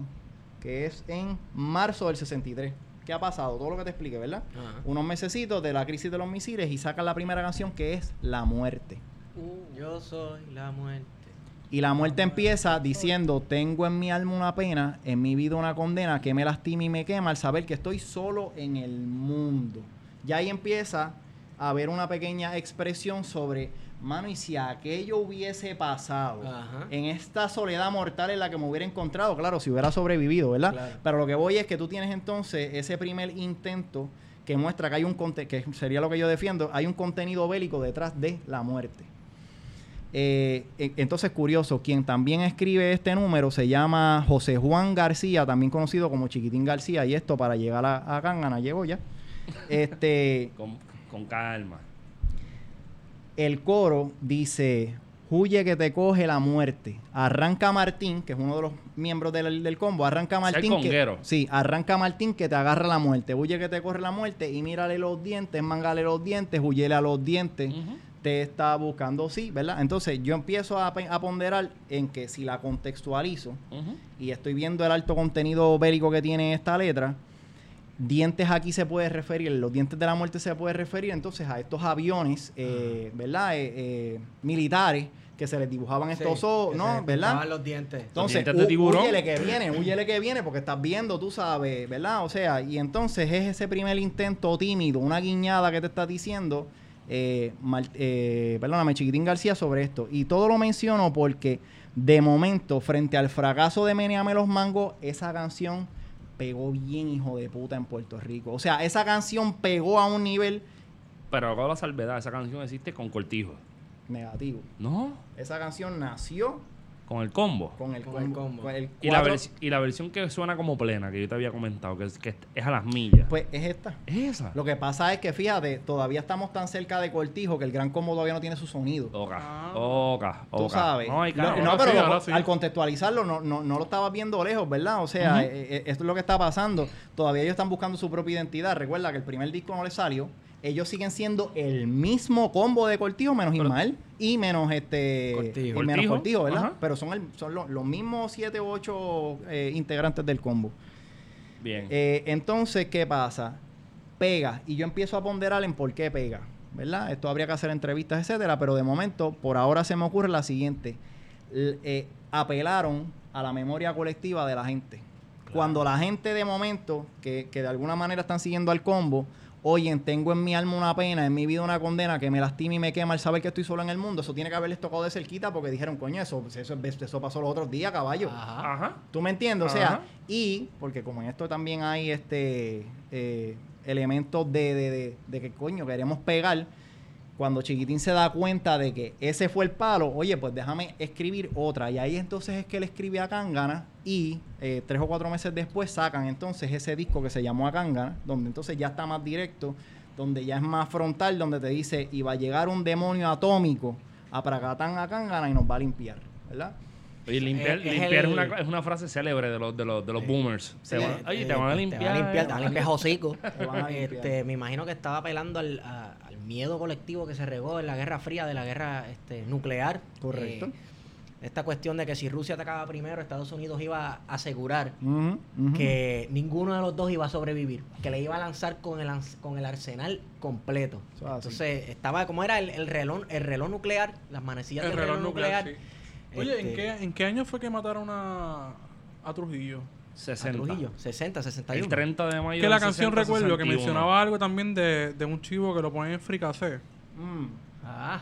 Que es en marzo del 63. ¿Qué ha pasado? Todo lo que te expliqué, ¿verdad? Ajá. Unos mesecitos de la crisis de los misiles y sacan la primera canción que es La Muerte. Yo soy la muerte. Y la muerte empieza diciendo, tengo en mi alma una pena, en mi vida una condena que me lastima y me quema al saber que estoy solo en el mundo. Ya ahí empieza a haber una pequeña expresión sobre, mano, y si aquello hubiese pasado Ajá. en esta soledad mortal en la que me hubiera encontrado, claro, si hubiera sobrevivido, ¿verdad? Claro. Pero lo que voy es que tú tienes entonces ese primer intento que muestra que hay un conte- que sería lo que yo defiendo, hay un contenido bélico detrás de la muerte. Eh, entonces, curioso, quien también escribe este número se llama José Juan García, también conocido como Chiquitín García, y esto para llegar a, a Cángana, llegó ya. Este, Con, con calma. El coro dice, huye que te coge la muerte. Arranca Martín, que es uno de los miembros del, del combo, arranca Es el Martín. Que, sí, arranca Martín que te agarra la muerte. Huye que te corre la muerte y mírale los dientes, mangale los dientes, huyele a los dientes. Te está buscando, sí, ¿verdad? Entonces yo empiezo a, a ponderar en que si la contextualizo y estoy viendo el alto contenido bélico que tiene esta letra, dientes aquí se puede referir, los dientes de la muerte se puede referir entonces a estos aviones, eh, ¿verdad? Eh, eh, militares que se les dibujaban estos ojos, ¿no? se ¿Verdad? los dientes. Entonces, dientes de tiburón. huyele que viene, huyele que viene, porque estás viendo, tú sabes, ¿verdad? O sea, y entonces es ese primer intento tímido, una guiñada que te estás diciendo, eh, eh, perdóname, Chiquitín García, sobre esto. Y todo lo menciono porque, de momento, frente al fracaso de Meneame los Mangos, esa canción pegó bien, hijo de puta, en Puerto Rico. O sea, esa canción pegó a un nivel Pero con la salvedad, esa canción existe con Cortijo. negativo. ¿No? Esa canción nació Con el combo. con el Con el combo. con el Y la, y la versión que suena como plena, que yo te había comentado, que es, que es a las millas. Pues es esta. ¿Es esa? Lo que pasa es que, fíjate, todavía estamos tan cerca de Cortijo que el gran combo todavía no tiene su sonido. Oca, Ah. oca, Tú oca. sabes. No, pero sí, lo- ahora sí. al contextualizarlo no, no, no lo estabas viendo lejos, ¿verdad? O sea, eh, eh, esto es lo que está pasando. Todavía ellos están buscando su propia identidad. Recuerda que el primer disco no les salió. Ellos siguen siendo el mismo combo de Cortijo menos Pero- Ismael y menos este Cortijo. y menos Cortijo, Cortijo, ¿verdad? ajá. Pero son, el- son lo- los mismos siete u ocho eh, integrantes del combo. Bien. Eh, entonces, ¿qué pasa? Pega. Y yo empiezo a ponderar en por qué pega. ¿Verdad? Esto habría que hacer entrevistas, etcétera. Pero de momento, por ahora se me ocurre la siguiente. L- eh, apelaron a la memoria colectiva de la gente. Cuando la gente de momento, que, que de alguna manera están siguiendo al combo, oyen, tengo en mi alma una pena, en mi vida una condena que me lastima y me quema el saber que estoy solo en el mundo, eso tiene que haberles tocado de cerquita porque dijeron, coño, eso, eso, eso pasó los otros días, caballo. Ajá. Ajá. ¿Tú me entiendes? O sea, Ajá. y porque como en esto también hay este eh, elementos de, de, de- de que coño queremos pegar, cuando Chiquitín se da cuenta de que ese fue el palo, oye, pues déjame escribir otra. Y ahí entonces es que él escribe a Cángana y eh, tres o cuatro meses después sacan entonces ese disco que se llamó a Cángana, donde entonces ya está más directo, donde ya es más frontal, donde te dice, y va a llegar un demonio atómico a Pragatán a Cángana y nos va a limpiar, ¿verdad? Oye, limpiar, Es- limpiar es, el- una, es una frase célebre de los, de los, de los boomers. Sí, Te van- oye, te van a limpiar. Te van a limpiar, te van a limpiar hocico. Este, me imagino que estaba apelando al, a- al miedo colectivo que se regó en la Guerra Fría, de la guerra este, nuclear. Correcto. Eh, esta cuestión de que si Rusia atacaba primero, Estados Unidos iba a asegurar que ninguno de los dos iba a sobrevivir, que le iba a lanzar con el, con el arsenal completo. Entonces, estaba, como era el, el reloj, el reloj nuclear, las manecillas El del reloj reloj nuclear, nuclear. sí. Oye, ¿en este, qué, ¿en qué año fue que mataron a, a Trujillo? a 60. Trujillo, 60, 61. El 30 de mayo. Que la canción 60, recuerdo que 61. mencionaba algo también de, de un chivo que lo ponen en fricacé. Mm. Ah,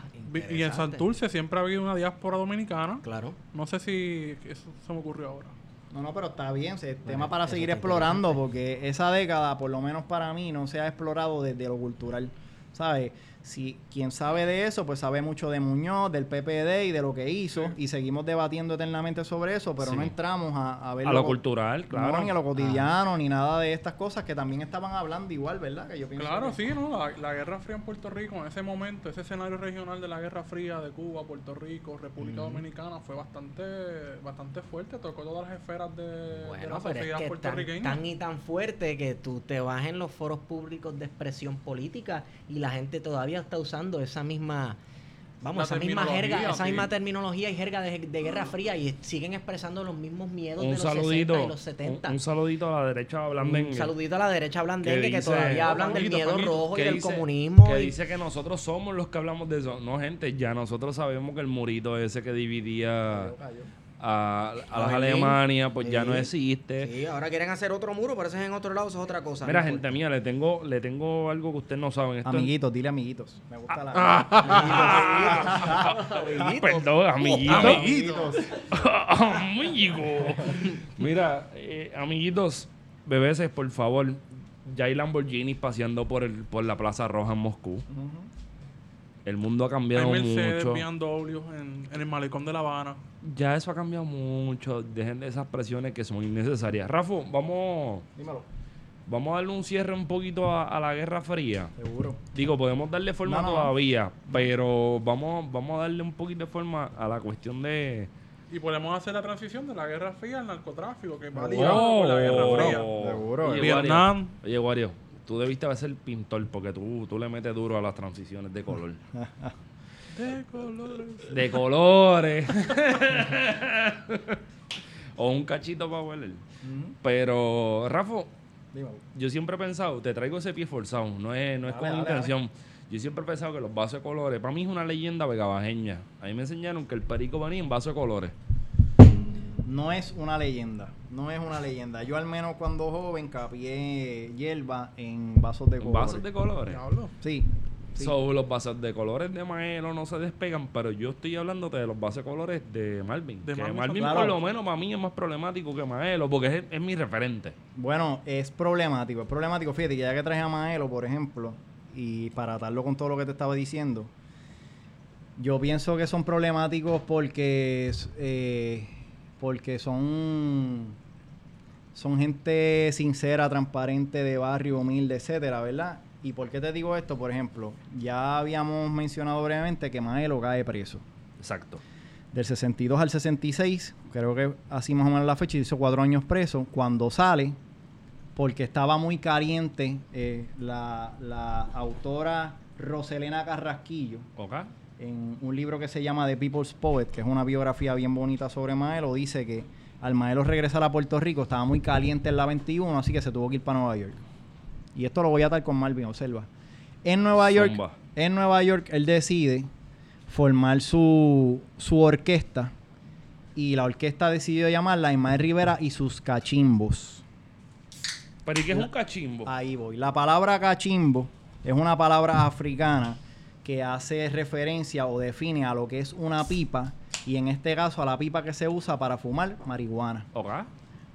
Y en. Santurce siempre ha habido una diáspora dominicana. Claro. No sé si eso se me ocurrió ahora. No, no, pero está bien. se- tema Bueno, para seguir explorando porque esa década, por lo menos para mí, no se ha explorado desde lo cultural. ¿Sabes? Si quien sabe de eso, pues sabe mucho de Muñoz, del PPD y de lo que hizo. Y seguimos debatiendo eternamente sobre eso, pero Sí. no entramos a, a ver A lo cultural, claro. No, ni a lo cotidiano, ni nada de estas cosas que también estaban hablando igual, ¿verdad? Que yo pienso Claro, que- sí, ¿no? La, la Guerra Fría en Puerto Rico, en ese momento, ese escenario regional de la Guerra Fría de Cuba, Puerto Rico, República Dominicana, fue bastante bastante fuerte. Tocó todas las esferas de, de la Bueno, pero es sociedad que tan, puertorriqueña. tan y tan fuerte que tú te vas en los foros públicos de expresión política y la gente todavía está usando esa misma, vamos, La esa misma jerga, esa sí. misma terminología y jerga de, de Guerra Fría y siguen expresando los mismos miedos de Un los 60 saludito. y los 70. Un, un saludito a la derecha blandengue. Un saludito a la derecha blandengue que, Que dice- todavía hablan del miedo rojo y del dice- comunismo. Que y- dice que nosotros somos los que hablamos de eso. No, gente, ya nosotros sabemos que el murito ese que dividía a, a las. Alemania, pues ya no existe. Sí, ahora quieren hacer otro muro, pero ese es en otro lado, eso es otra cosa. Mira, no gente importa. mía, le tengo, le tengo algo que ustedes no saben. Esto es- Amiguitos, dile amiguitos. Me gusta la. Ah, perdón, amiguitos. amiguitos. Amigo. Mira, eh, amiguitos, bebeses, por favor, Ya hay Lamborghinis paseando por, el, por la Plaza Roja en Moscú. El mundo ha Hay cambiado Mercedes, mucho. BMW en, en el malecón de La Habana. Ya eso ha cambiado mucho. Dejen de esas presiones que son innecesarias. Rafa, vamos, Dímelo. vamos a darle un cierre un poquito a, a la Guerra Fría. Seguro. Digo, podemos darle forma No, no. todavía, pero vamos, vamos a darle un poquito de forma a la cuestión de... Y podemos hacer la transición de la Guerra Fría al narcotráfico, que va Oh. ligado con la Guerra Fría. Seguro. Vietnam. Oye, Wario, tú debiste haber ser pintor porque tú, tú le metes duro a las transiciones de color. De colores. de colores. o un cachito para hueler. Pero, Rafa, yo siempre he pensado, te traigo ese pie forzado, no es, no es Dale, con dale, intención. Yo siempre he pensado que los vasos de colores, para mí es una leyenda vegabajeña. A mí me enseñaron que el perico venía en vaso de colores. No es una leyenda. No es una leyenda. Yo al menos cuando joven capié hierba en vasos de colores. vasos de colores. Diablo. Sí. sí. So, los vasos de colores de Maelo no se despegan, pero yo estoy hablando de los vasos de colores de Marvin. De que Marvin por lo menos, para mí es más problemático que Maelo, porque es, es mi referente. Bueno, es problemático, es problemático. Fíjate que ya que traje a Maelo, por ejemplo, y para atarlo con todo lo que te estaba diciendo, yo pienso que son problemáticos porque eh, porque son son gente sincera, transparente, de barrio, humilde, etcétera, ¿verdad? ¿Y por qué te digo esto? Por ejemplo, ya habíamos mencionado brevemente que Maelo cae preso. Exacto. Del 62 al 66, creo que así más o menos la fecha, hizo cuatro años preso. Cuando sale, porque estaba muy caliente, eh, la, la autora Roselena Carrasquillo, ¿Ok? En un libro que se llama The People's Poet, que es una biografía bien bonita sobre Maelo, dice que al Maelo regresar a Puerto Rico estaba muy caliente en la 21, así que se tuvo que ir para Nueva York. Y esto lo voy a atar con Marvin, observa. En Nueva York, Zumba. en Nueva York, él decide formar su, su orquesta y la orquesta decidió llamarla Ismael Rivera y sus cachimbos. Pero ¿y qué es un cachimbo? Ahí voy. La palabra cachimbo es una palabra africana que hace referencia o define a lo que es una pipa y en este caso a la pipa que se usa para fumar marihuana. ¿Ok?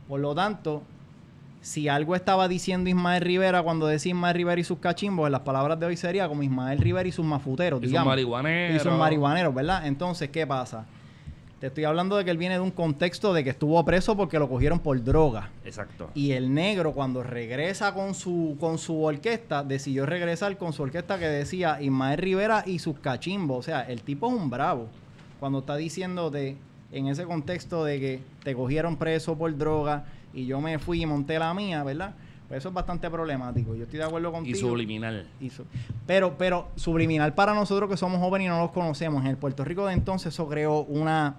Por lo tanto, si algo estaba diciendo Ismael Rivera cuando decía Ismael Rivera y sus cachimbos, en las palabras de hoy sería como Ismael Rivera y sus mafuteros, Y sus digamos. marihuaneros. Y sus marihuaneros, ¿verdad? Entonces, ¿qué pasa? Te estoy hablando de que él viene de un contexto de que estuvo preso porque lo cogieron por droga. Exacto. Y el negro, cuando regresa con su, con su orquesta, decidió regresar con su orquesta que decía Ismael Rivera y sus cachimbos. O sea, el tipo es un bravo. Cuando está diciéndote en ese contexto de que te cogieron preso por droga y yo me fui y monté la mía, ¿verdad? Pues eso es bastante problemático. Yo estoy de acuerdo y contigo. subliminal. Y su- pero, pero subliminal para nosotros que somos jóvenes y no los conocemos. En el Puerto Rico de entonces eso creó una...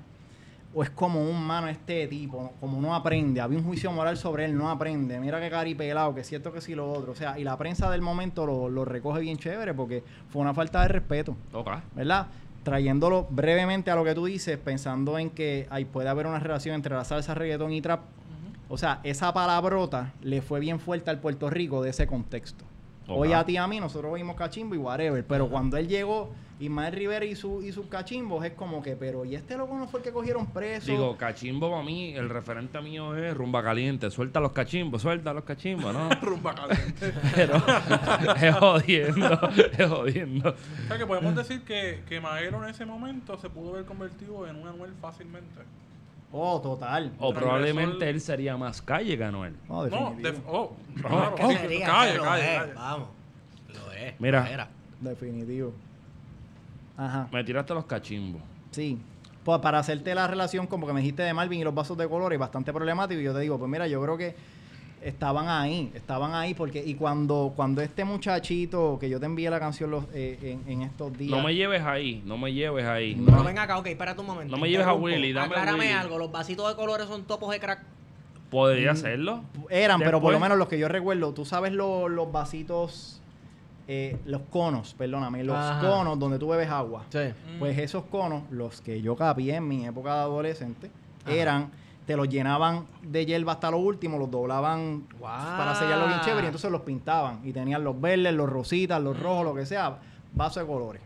O es como un mano este tipo, como no aprende. Había un juicio moral sobre él, no aprende. Mira qué caripelado, que es cierto que sí lo otro. O sea, y la prensa del momento lo, lo recoge bien chévere porque fue una falta de respeto, ¿Ok? ¿verdad? Trayéndolo brevemente a lo que tú dices, pensando en que ahí puede haber una relación entre la salsa, reggaetón y trap. O sea, esa palabrota le fue bien fuerte al Puerto Rico de ese contexto. Ok. Hoy a ti y a mí, nosotros vimos cachimbo y whatever. Pero cuando él llegó, Ismael Rivera y, su, y sus cachimbos, es como que, pero ¿y este loco no fue el que cogieron preso? Digo, cachimbo para mí, el referente mío es rumba caliente. Suelta los cachimbos, suelta los cachimbos, ¿no? Rumba caliente. Pero es jodiendo, es jodiendo. o sea que podemos decir que, que Maelo en ese momento se pudo haber convertido en un Anuel fácilmente. oh, total. O probablemente él sería más calle que Anuel. No, No, oh, No, claro. Oh, calle, calle. Vamos. Lo es. Mira. Definitivo. Ajá. Me tiraste los cachimbos. Sí. Pues para hacerte la relación, como que me dijiste de Marvin y los vasos de colores, bastante problemático. Y yo te digo, pues mira, yo creo que estaban ahí, estaban ahí, porque, y cuando, cuando este muchachito, que yo te envié la canción los, eh, en, en estos días. No me lleves ahí, no me lleves ahí. No. Pero ven acá, ok, espérate un momento. No me lleves a. Willy, dame Aclárame Willy. algo, los vasitos de colores son topos de crack. ¿Podría Mm. hacerlo? Eran, pero por lo menos los que yo recuerdo, tú sabes lo- los vasitos, eh, los conos, perdóname, los Ajá. conos donde tú bebes agua. Sí. Mm. Pues esos conos, los que yo capié en mi época de adolescente, Ajá. eran, te los llenaban de hierba hasta lo último, los doblaban para sellarlo bien chévere y entonces los pintaban. Y tenían los verdes, los rositas, los rojos, lo que sea, vaso de colores.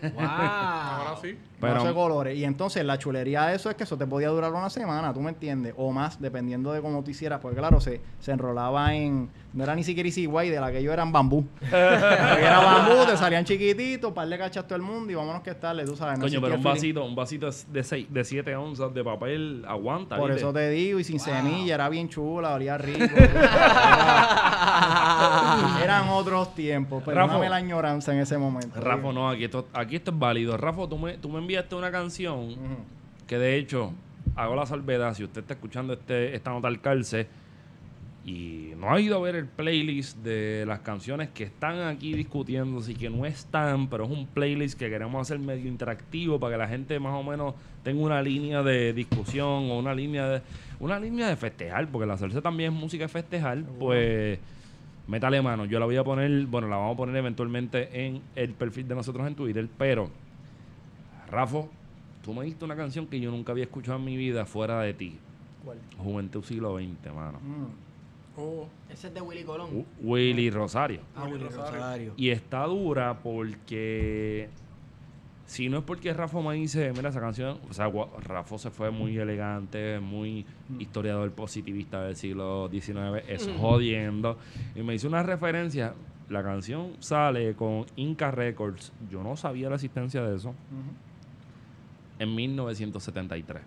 Wow. Ahora sí. Pero- vaso de colores. Y entonces la chulería de eso es que eso te podía durar una semana, ¿tú me entiendes? O más, dependiendo de cómo tú hicieras. Porque claro, se, se enrolaba en... No era ni siquiera Easy Way, de la que yo eran bambú. era bambú, te salían chiquititos, par de cachas todo el mundo y vámonos que estarle, tú sabes. no Coño, pero un vasito, un vasito de, seis, de 7 onzas de papel aguanta. Por ¿viste? eso te digo, y sin semilla, era bien chula, olía rico. Era- eran otros tiempos, pero Rafa. la añoranza en ese momento. Rafa, no, aquí esto, aquí esto es válido. Rafa, tú me, tú me enviaste una canción que de hecho, hago la salvedad, si usted está escuchando este, esta nota al calce y no ha ido a ver el playlist de las canciones que están aquí discutiéndose y que no están, pero es un playlist que queremos hacer medio interactivo para que la gente más o menos tenga una línea de discusión o una línea de, una línea de festejar, porque la salsa también es música de festejar, pues métale mano. Yo la voy a poner, bueno, la vamos a poner eventualmente en el perfil de nosotros en Twitter, pero Rafa, tú me diste una canción que yo nunca había escuchado en mi vida fuera de ti. ¿Cuál? Juventud siglo XX, mano. Mm. Oh, Ese es de Willy Colón. U- Willy Rosario. ah, Willy Rosario. Y está dura porque si no es porque Rafa me dice, mira esa canción, o sea, Rafa se fue muy elegante, muy historiador positivista del siglo XIX, eso jodiendo. Y me hizo una referencia, la canción sale con Inca Records, yo no sabía la existencia de eso, en 1973.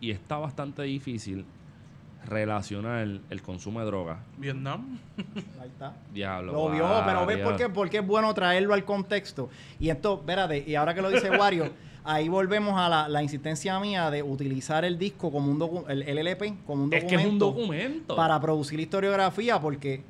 Y está bastante difícil relacionar el consumo de drogas. Vietnam. Ahí está. Diablo. Lo vio, ah, pero ves por qué, porque es bueno traerlo al contexto. Y esto, espérate, y ahora que lo dice Wario, ahí volvemos a la, la insistencia mía de utilizar el disco como un docu- el, el LP como un Es documento que es un documento. para producir historiografía, porque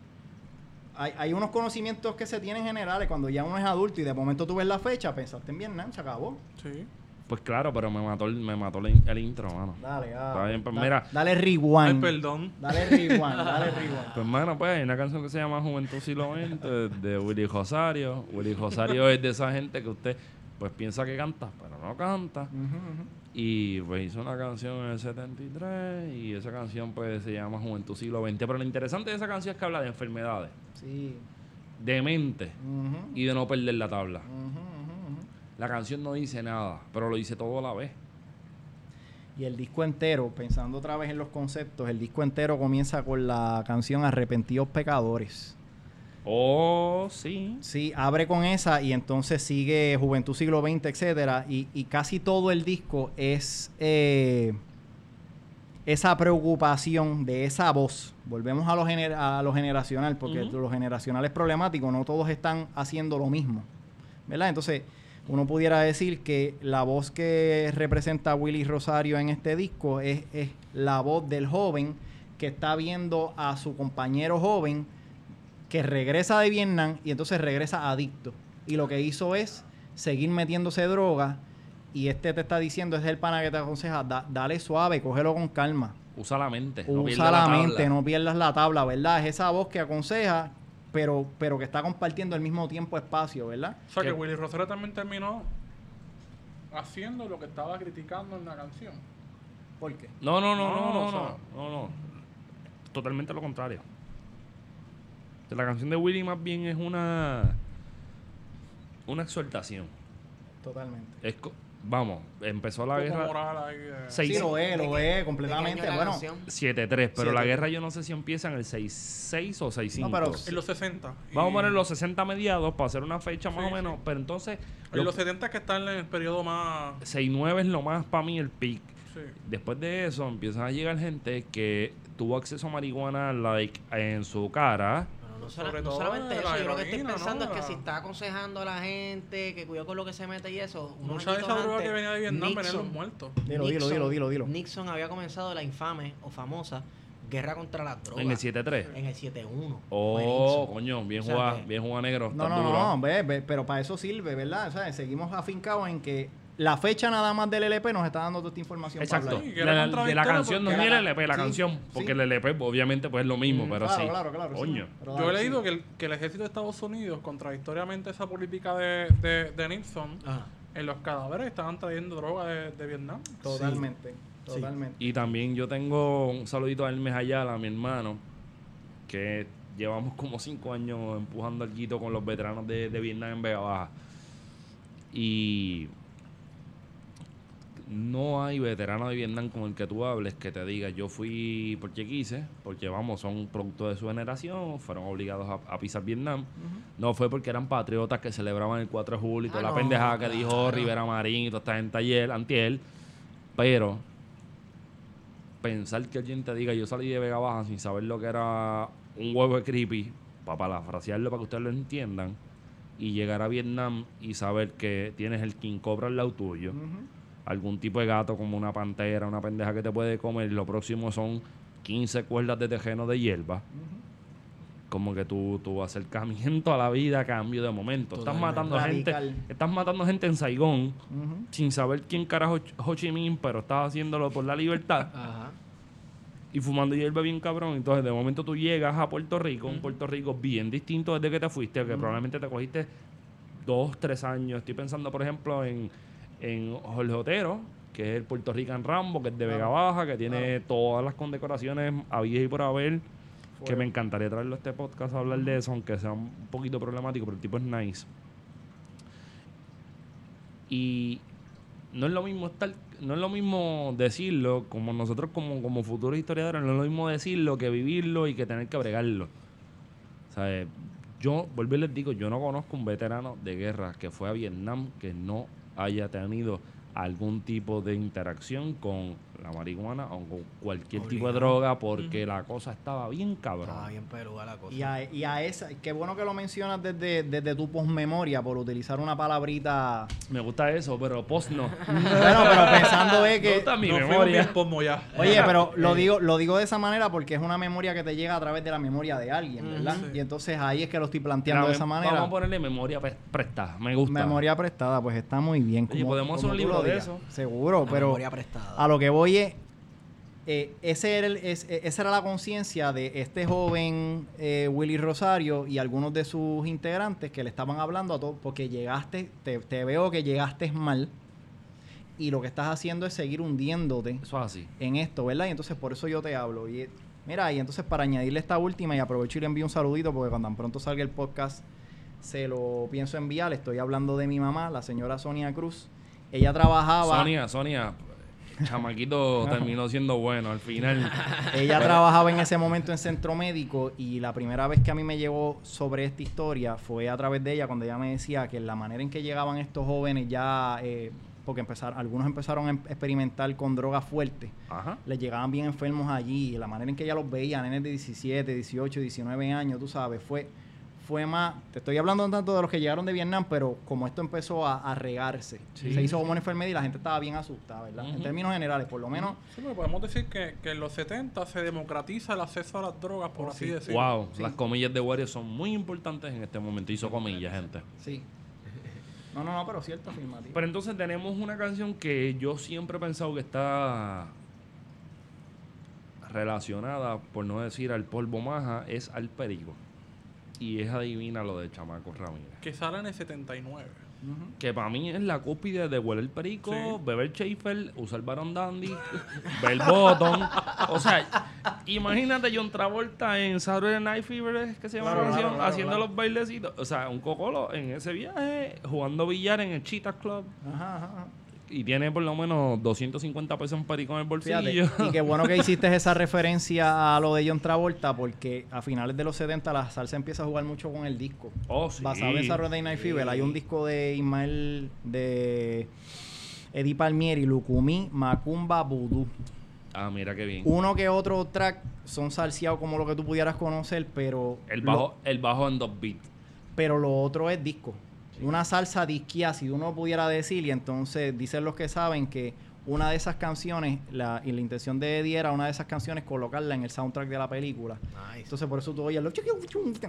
hay, hay unos conocimientos que se tienen generales cuando ya uno es adulto y de momento tú ves la fecha, pensaste en Vietnam, se acabó. Sí. Pues claro, pero me mató el, me mató el, el intro, mano. Dale, ah, Está bien, pues da- mira. Dale Ay, rewind. perdón. dale rewind, dale rewind. Pues mano, pues hay una canción que se llama Juventud Siglo XX de Willy Rosario. Willy Rosario es de esa gente que usted pues piensa que canta, pero no canta. Y pues hizo una canción en el 73 y esa canción pues se llama Juventud Siglo XX. Pero lo interesante de esa canción es que habla de enfermedades, Sí. de mente Ujú, y de no perder la tabla. ujú. La canción no dice nada, pero lo dice todo a la vez. Y el disco entero, pensando otra vez en los conceptos, el disco entero comienza con la canción Arrepentidos Pecadores. Oh, sí. Sí, abre con esa y entonces sigue Juventud Siglo XX, etcétera. Y, y casi todo el disco es eh, esa preocupación de esa voz. Volvemos a lo, gener- a lo generacional, porque Ujú. lo generacional es problemático, no todos están haciendo lo mismo. ¿Verdad? Entonces, uno pudiera decir que la voz que representa a Willy Rosario en este disco es, es la voz del joven que está viendo a su compañero joven que regresa de Vietnam y entonces regresa adicto. Y lo que hizo es seguir metiéndose droga y este te está diciendo, es el pana que te aconseja, "Da- dale suave, cógelo con calma. Usa la mente. no Usa la, tabla. mente, no pierdas la tabla, ¿verdad? Es esa voz que aconseja, pero, pero que está compartiendo al mismo tiempo espacio, ¿verdad? O sea ¿Qué? que Willy Rosario también terminó haciendo lo que estaba criticando en la canción. ¿Por qué? No, no, no, No, no, no, no, no, no. Totalmente lo contrario. La canción de Willy más bien es una una exhortación. Totalmente. Es vamos, empezó la guerra moral ahí Seis- Sí, lo es, ¿De lo es, completamente. Bueno, canción? 7-3, pero la guerra yo no sé si empieza en el 6-6 o 6-5. No, pero- En los 60. Vamos a poner los 60 mediados para hacer una fecha más Sí, o menos, sí. pero entonces En lo- los 70 que están en el periodo más... 6-9 es lo más para mí el peak. Sí. Después de eso empiezan a llegar gente que tuvo acceso a marihuana like en su cara. No, sola- Sobre no todo solamente la eso, yo lo que estoy pensando ¿no? es que La- si está aconsejando a la gente que cuidado con lo que se mete y eso, Mucha de esa droga que venía de Vietnam venían Nixon- los muertos. Dilo, dilo, dilo, dilo, dilo. Nixon había comenzado la infame o famosa guerra contra las drogas En el 7-3. en el 7-1. Oh, Nixon. coño, bien O sea jugado, que- bien jugado negro. No, no, duro. no, ve, ve, pero para eso sirve, ¿verdad? O sea, seguimos afincados en que la fecha nada más del LP nos está dando toda esta información. para Exacto. Sí, era La- de la canción no es ni el LP, la sí, canción. Porque sí. el LP obviamente pues es lo mismo, Mm, pero claro, sí. claro, claro. sí. Coño. Pero Yo he leído sí. que el, que el ejército de Estados Unidos, contradictoriamente a esa política de, de, de Nixon, Ajá. en los cadáveres estaban trayendo droga de, de Vietnam. Totalmente, totalmente. Y también yo tengo un saludito a Hermes Ayala, mi hermano, que llevamos como cinco años empujando al guito con los veteranos de, de Vietnam en Vega Baja. Y no hay veterano de Vietnam con el que tú hables que te diga yo fui porque quise, porque vamos, son producto de su generación, fueron obligados a, a pisar Vietnam. No fue porque eran patriotas que celebraban el 4 de julio y toda Ah, la no, pendejada que dijo. Rivera Marín y toda esta gente ayer, antier. Pero pensar que alguien te diga yo salí de Vega Baja sin saber lo que era un huevo de creepy, para parafrasearlo para que ustedes lo entiendan, y llegar a Vietnam y saber que tienes el King Cobra al lado tuyo, algún tipo de gato como una pantera, una pendeja que te puede comer, y lo próximo son 15 cuerdas de tejeno de hierba. Como que tu, tu acercamiento a la vida cambio de momento. Estás matando gente, estás matando gente en Saigón sin saber quién carajo Ho Chi Minh, pero estás haciéndolo por la libertad Ajá. y fumando hierba bien cabrón. Entonces, de momento tú llegas a Puerto Rico, un Puerto Rico bien distinto desde que te fuiste, que probablemente te cogiste dos, tres años. Estoy pensando, por ejemplo, en, en Jorge Otero, que es el Puerto Rican Rambo, que es de Vega Baja, que tiene todas las condecoraciones habidas y por haber. Que me encantaría traerlo a este podcast a hablar de eso, aunque sea un poquito problemático, pero el tipo es nice. Y no es lo mismo estar, no es lo mismo decirlo, como nosotros como, como futuros historiadores, no es lo mismo decirlo que vivirlo y que tener que bregarlo. Sea, eh, yo, vuelvo y les digo, yo no conozco un veterano de guerra que fue a Vietnam que no haya tenido algún tipo de interacción con la marihuana o con cualquier tipo de droga porque la cosa estaba bien cabrón. Estaba bien peluda la cosa. Y a, y a esa, qué bueno que lo mencionas desde, desde tu posmemoria por utilizar una palabrita. Me gusta eso, pero post no. bueno, pero pensando es Me que. gusta mi fuimos memoria. ya. Oye, pero lo digo, lo digo de esa manera porque es una memoria que te llega a través de la memoria de alguien, ¿verdad? Ujú. Y entonces ahí es que lo estoy planteando Mira, de esa manera. Vamos a ponerle memoria pre- prestada. Me gusta. Memoria prestada, pues está muy bien. Como- podemos hacer un libro de eso. Seguro, La pero memoria prestada. a lo que voy es. eh, ese era el- es- eh, esa era la conciencia de este joven eh, Willy Rosario y algunos de sus integrantes que le estaban hablando a todos, porque llegaste, te, te veo que llegaste mal y lo que estás haciendo es seguir hundiéndote Eso es así. en esto, ¿verdad? Y entonces por eso yo te hablo. Y mira, y entonces para añadirle esta última y aprovecho y le envío un saludito porque cuando tan pronto salga el podcast se lo pienso enviar. Estoy hablando de mi mamá, la señora Sonia Cruz. Ella trabajaba, Sonia, Sonia, chamaquito terminó siendo bueno al final. ella trabajaba en ese momento en centro médico y la primera vez que a mí me llegó sobre esta historia fue a través de ella cuando ella me decía que la manera en que llegaban estos jóvenes ya, eh, porque empezaron, algunos empezaron a em- experimentar con drogas fuertes. Ajá. les llegaban bien enfermos allí y la manera en que ella los veía, nenes de 17, 18, 19 años, tú sabes, fue, fue más, te estoy hablando tanto de los que llegaron de Vietnam, pero como esto empezó a, a regarse, Sí. se hizo como una enfermedad y la gente estaba bien asustada, ¿verdad? En términos generales, por lo menos, Sí, pero podemos decir que, que en los 70 se democratiza el acceso a las drogas, por Oh, así sí. decirlo. Wow, Sí. las comillas de Wario son muy importantes en este momento. Hizo comillas, gente. sí. No, no, no, pero cierto, afirmativo. Pero entonces tenemos una canción que yo siempre he pensado que está relacionada, por no decir al polvo maja, es al perico. Y es adivina lo de Chamaco Ramírez. Que sale en el 79. Ujú. Que para mí es la cúspide de huele el perico, Sí. beber Schaefer, usar Baron Dandy, ver Bottom. O sea, imagínate John Travolta en Saturday Night Fever, ¿es que se llama Claro, la canción, claro, claro, haciendo claro. los bailecitos. O sea, un cocolo en ese viaje, jugando billar en el Cheetah Club. Ajá, ajá. Y tiene por lo menos 250 pesos en perico en el bolsillo. Fíjate, y qué bueno que hiciste esa referencia a lo de John Travolta, porque a finales de los 70 la salsa empieza a jugar mucho con el disco. Oh, sí. basado en Saturday Night Fever. Hay un disco de Ismael de Eddie Palmieri, Lucumí, Macumba, Voodoo. Ah, mira qué bien. Uno que otro track son salseados como lo que tú pudieras conocer, pero El lo, bajo, el bajo en dos beats. pero lo otro es disco. Una salsa disquía, si uno pudiera decir, y entonces dicen los que saben que una de esas canciones, la, y la intención de Eddie era una de esas canciones colocarla en el soundtrack de la película. Nice. Entonces por eso tú oyes los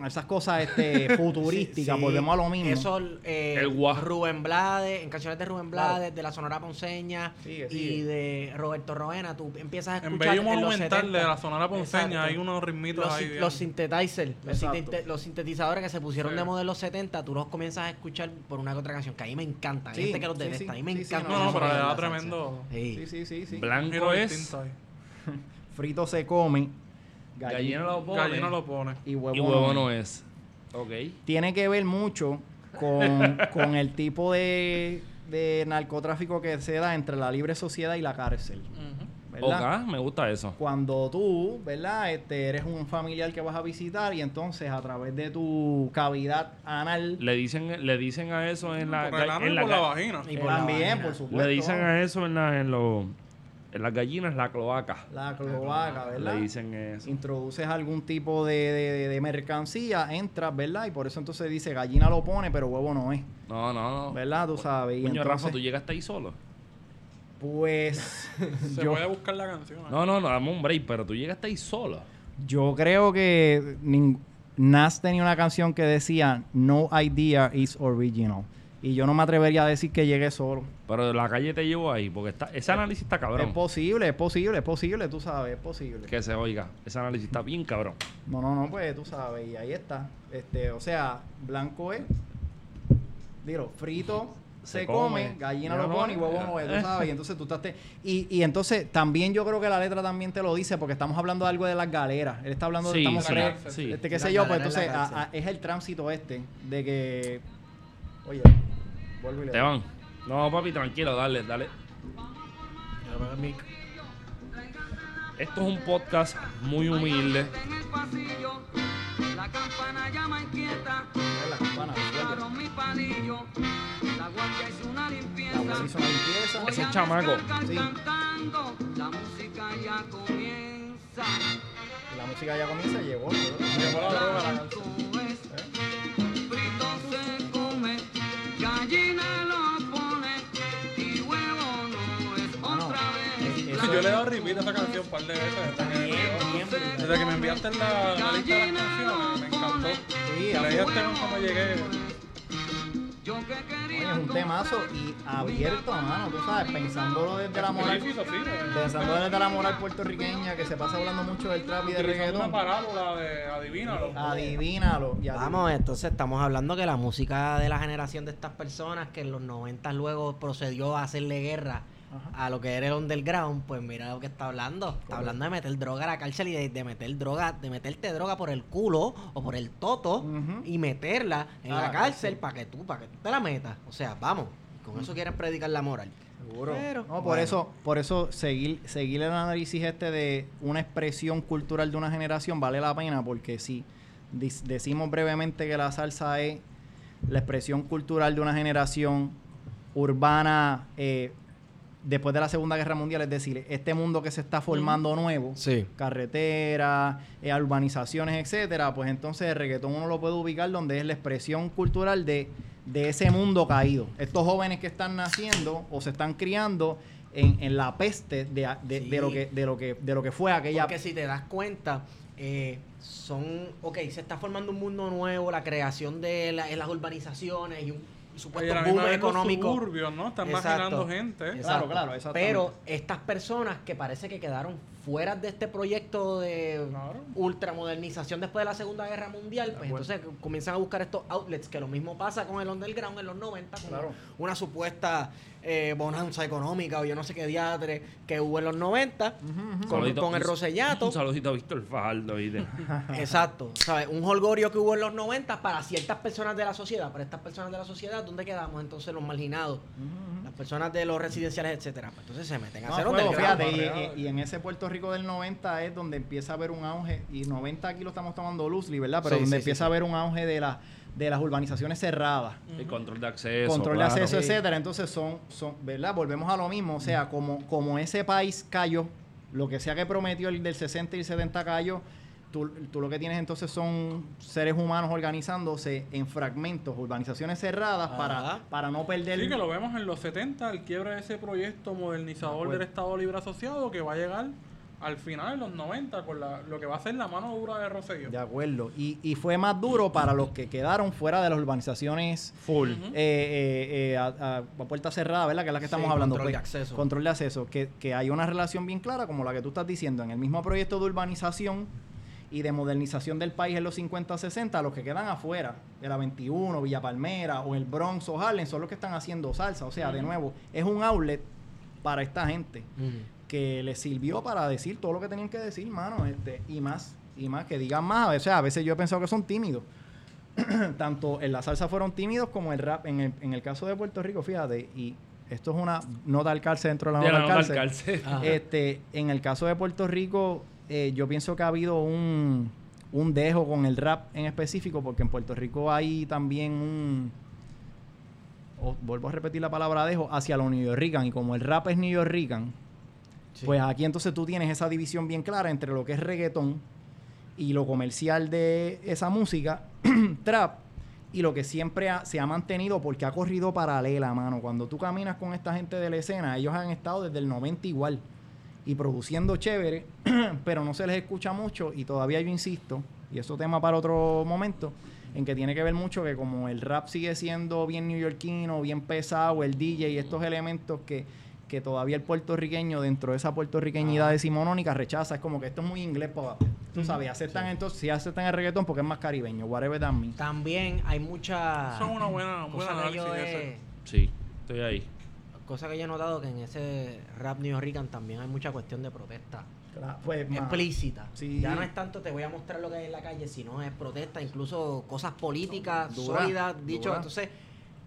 esas cosas este, futurísticas, Sí, volvemos a lo mismo. Eso, eh, El. Rubén Blades, en canciones de Rubén Claro. Blades, de la Sonora Ponceña Sigue, y sigue. de Roberto Roena, tú empiezas a escuchar Bello en los Monumental 70. de la Sonora Ponceña Exacto. hay unos ritmitos los, ahí. bien. los synthesizers, los, los sintetizadores que se pusieron Sí. de moda en los 70, tú los comienzas a escuchar por una que otra canción, que a mí me encanta. Hay Sí, gente que los sí, detesta, sí, a mí me sí, sí, encanta. No, no, pero le da tremendo. Sí. Sí, sí, sí, sí. un Blanco es. Frito se come, Gallina lo pone. Gallina lo pone. y huevo, y huevo no. no es. Ok. Tiene que ver mucho con, con el tipo de de narcotráfico que se da entre la libre sociedad y la cárcel. ¿Verdad? Me gusta eso. Cuando tú, ¿verdad? Este, eres un familiar que vas a visitar y entonces a través de tu cavidad anal Le dicen, le dicen a eso en la, Por el en y la por la vagina. Y por la también, vagina. por supuesto. le dicen a eso en la, en los en las gallinas la cloaca. la cloaca, ¿verdad? Le dicen eso. Introduces algún tipo de, de- mercancía, entras, ¿verdad? Y por eso entonces dice gallina lo pone, pero huevo no es. No, no, no. ¿Verdad? Tú sabes. Y Coño, Rafa, entonces, tú llegaste ahí solo. Pues Se yo, puede buscar la canción. ¿eh? No, no, no, dame un break, pero tú llegaste ahí solo. yo creo que ning- Nas tenía una canción que decía No idea is original. Y yo no me atrevería a decir que llegué solo. Pero la calle te llevó ahí, porque está, ese análisis está cabrón. Es posible, es posible, es posible, tú sabes, es posible. Que se oiga. Ese análisis está bien cabrón. No, no, no, pues tú sabes, y ahí está. Este, o sea, blanco es, dilo, frito se, Se come, come, gallina lo pone y huevo no es, tú sabes. Y entonces tú estás... te- y, y entonces también yo creo que la letra también te lo dice porque estamos hablando de algo de las galeras. Él está hablando de... Sí, estamos sí, re- sí. Este, qué La sé yo, pues entonces a- cárcel. a- es el tránsito este de que... Oye, vuelvo y le van. No, papi, tranquilo, dale, dale. Esto es un podcast muy humilde. En el pasillo, la campana llama inquieta. La campana, la guardia hizo una limpieza. La abuela hizo una limpieza. Voy Ese a chamaco. Sí. cantando, la música ya comienza. La música ya comienza y llegó. Llegó la droga la canción. Esto es, frito se come, gallina lo pone y huevo no es Mano, otra vez. es- La eso- Yo le he dado repeat a esa canción un par de veces. Desde que, Bien, bien, brutal. desde que me enviaste la, la lista de las canciones, me encantó. Sí, Y a leí full. este cuando llegué. Es un temazo y abierto, mano, tú sabes, pensándolo desde la moral, desde la moral puertorriqueña, que se pasa hablando mucho del trap y de Utilizando una reggaetón. parábola de adivínalo. Adivínalo. y adivínalo. Vamos, entonces estamos hablando que la música de la generación de estas personas que en los 90 luego procedió a hacerle guerra a lo que era el underground, pues mira lo que está hablando. Está hablando de meter droga a la cárcel y de, de meter droga, de meterte droga por el culo o por el toto y meterla en A la la cárcel para que tú, para que tú te la metas. O sea, vamos. Con eso quieren predicar la moral. Seguro. Pero, no, por bueno. eso, por eso seguir, seguir el análisis este de una expresión cultural de una generación vale la pena, porque si decimos brevemente que la salsa es la expresión cultural de una generación urbana eh, después de la Segunda Guerra Mundial, es decir, este mundo que se está formando nuevo, Sí. carreteras, eh, urbanizaciones, etcétera, pues entonces el reggaetón uno lo puede ubicar donde es la expresión cultural de, de ese mundo caído. Estos jóvenes que están naciendo o se están criando en, en la peste de, de- Sí. de lo que, de lo que, de lo que fue aquella Porque si te das cuenta, eh, son, ok, se está formando un mundo nuevo, la creación de la- en las urbanizaciones y un supuesto boom los económico. suburbios, ¿no? Están Exacto. marginando gente. Exacto. Claro, claro. Pero estas personas que parece que quedaron fuera de este proyecto de Claro. ultramodernización después de la Segunda Guerra Mundial, pues entonces comienzan a buscar estos outlets, que lo mismo pasa con el underground en los 90, con Claro. una supuesta eh, bonanza económica o yo no sé qué diatre que hubo en los 90, con, Saludito- con el un- Rosellato. Un saludito a Víctor Fajardo. Exacto, ¿sabes? Un holgorio que hubo en los 90 para ciertas personas de la sociedad. Para estas personas de la sociedad, ¿dónde quedamos entonces los marginados? Las personas de los residenciales, etcétera. Pues entonces se meten a No, hacer underground. fíjate, y, y- en ese Puerto Rico del 90 es donde empieza a haber un auge, y 90 aquí lo estamos tomando loosely, ¿verdad? Pero Sí, donde sí, sí, empieza sí. a haber un auge de, la, de las urbanizaciones cerradas. El control de acceso. control claro. de acceso, Sí. etcétera. Entonces son, son, ¿verdad? Volvemos a lo mismo. O sea, como, como ese país cayó, lo que sea que prometió el del 60 y el 70 cayó, tú, tú lo que tienes entonces son seres humanos organizándose en fragmentos, urbanizaciones cerradas Ajá. para, para no perder. Sí, que lo vemos en los 70, el quiebre de ese proyecto modernizador del Estado Libre Asociado que va a llegar al final, en los 90, con la, lo que va a ser la mano dura de Rosselló. De acuerdo. Y, y fue más duro para los que quedaron fuera de las urbanizaciones Full. Eh, eh, eh, a, a- puerta cerrada, ¿verdad? Que es la que estamos Sí, hablando. control pues. de acceso. Control de acceso. Que, que hay una relación bien clara, como la que tú estás diciendo, en el mismo proyecto de urbanización y de modernización del país en los 50, 60, los que quedan afuera, de la 21, Villa Palmera o el Bronx o Harlem, son los que están haciendo salsa. O sea, de nuevo, es un outlet para esta gente Ujú. Que les sirvió para decir todo lo que tenían que decir, mano, este, y más, y más, que digan más. O sea, a veces yo he pensado que son tímidos. tanto en la salsa fueron tímidos como el rap. En el, en el caso de Puerto Rico, fíjate, y esto es una nota al cárcel dentro de la De nota la al nota al cárcel. cárcel. Ajá. Este, en el caso de Puerto Rico, eh, yo pienso que ha habido un, un dejo con el rap en específico, porque en Puerto Rico hay también un. o- vuelvo a repetir la palabra dejo, hacia los New Yorkican. Y como el rap es New Yorkican, Pues aquí entonces tú tienes esa división bien clara entre lo que es reggaetón y lo comercial de esa música, trap, y lo que siempre se ha mantenido porque ha corrido paralela, mano. Cuando tú caminas con esta gente de la escena, ellos han estado desde el 90 igual y produciendo chévere, pero no se les escucha mucho y todavía yo insisto, y eso tema para otro momento, en que tiene que ver mucho que como el rap sigue siendo bien neoyorquino, bien pesado, el DJ y estos elementos que, que todavía el puertorriqueño dentro de esa puertorriqueñidad decimonónica rechaza, es como que esto es muy inglés, pa- tú sabes, aceptan entonces, si aceptan el reggaetón porque es más caribeño, whatever that means. También hay mucha. Eso es una buena, un buen cosa que yo análisis he, ese. Sí, estoy ahí. cosa que yo he notado que en ese rap New Rican también hay mucha cuestión de protesta Claro, pues, explícita. Sí. Ya no es tanto te voy a mostrar lo que hay en la calle, sino es protesta, incluso cosas políticas Dura, sólidas, dicho. dura. Entonces,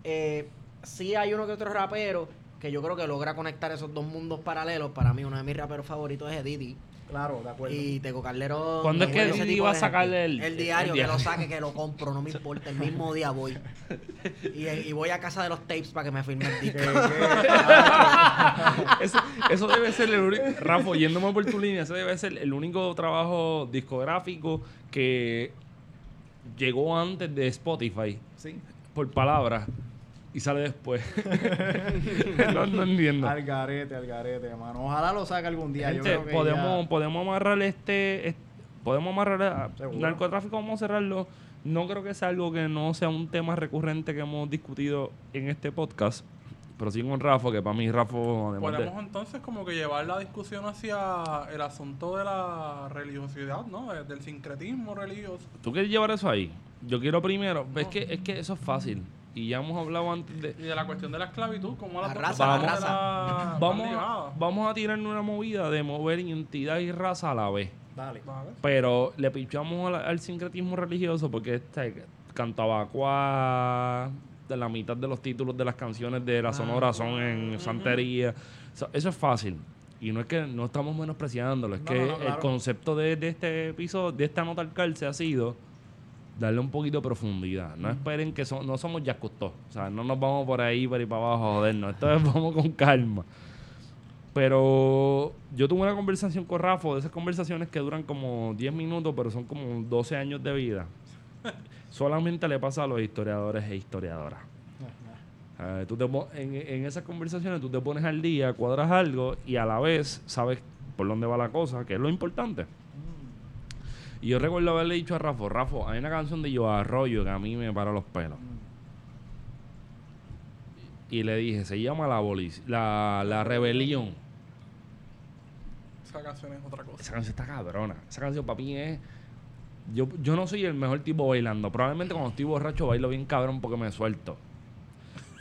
eh, sí hay uno que otro rapero que yo creo que logra conectar esos dos mundos paralelos. Para mí, uno de mis raperos favoritos es Didi. Claro, de acuerdo. Y Teco Calderón. ¿Cuándo es que ese Didi va a sacarle el- El el diario, que diario? lo saque, que lo compro, no me importa. El mismo día voy. Y, y voy a casa de los tapes para que me firme el disco. Eso, eso debe ser el único. Rafa, yéndome por tu línea, ese debe ser el único trabajo discográfico que llegó antes de Spotify sí. por palabras y sale después. no, no entiendo. Al garete, al garete, hermano. Ojalá lo saque algún día. Yo Gente, creo que podemos, ya- podemos amarrar este, este- podemos amarrar Seguro. narcotráfico, vamos a cerrarlo. No creo que sea algo que no sea un tema recurrente que hemos discutido en este podcast. Pero sí con Rafa, que para mí Rafa, de- Podemos entonces como que llevar la discusión hacia el asunto de la religiosidad, ¿no? De- Del sincretismo religioso. ¿Tú quieres llevar eso ahí? Yo quiero primero. Es que, es que eso es fácil. Y ya hemos hablado antes de. Y de la cuestión de la esclavitud, como la, La raza, la de raza. Vamos a, vamos a tirarnos una movida de mover identidad y raza a la vez. Dale. Vale. Pero le pichamos al, al sincretismo religioso porque este Cantabacuá, de la mitad de los títulos de las canciones de la Sonora son en santería. So, eso es fácil. Y no es que no estamos menospreciándolo, es No, que no, no, el concepto de, de este episodio, de esta nota al calce ha sido darle un poquito de profundidad. No esperen que so- no somos ya O sea, no nos vamos por ahí, por ahí para abajo a jodernos. Vez vamos con calma. Pero yo tuve una conversación con Rafa, de esas conversaciones que duran como 10 minutos, pero son como 12 años de vida. Solamente le pasa a los historiadores e historiadoras. Eh, tú te en, en esas conversaciones tú te pones al día, cuadras algo y a la vez sabes por dónde va la cosa, que es lo importante. Y yo recuerdo haberle dicho a Rafa, Rafa, hay una canción de Yo Arroyo que a mí me para los pelos. Y le dije, se llama La, la, la Rebelión. Esa canción es otra cosa. Esa canción está cabrona. Esa canción para mí es... Yo, yo no soy el mejor tipo bailando. Probablemente cuando estoy borracho bailo bien cabrón porque me suelto.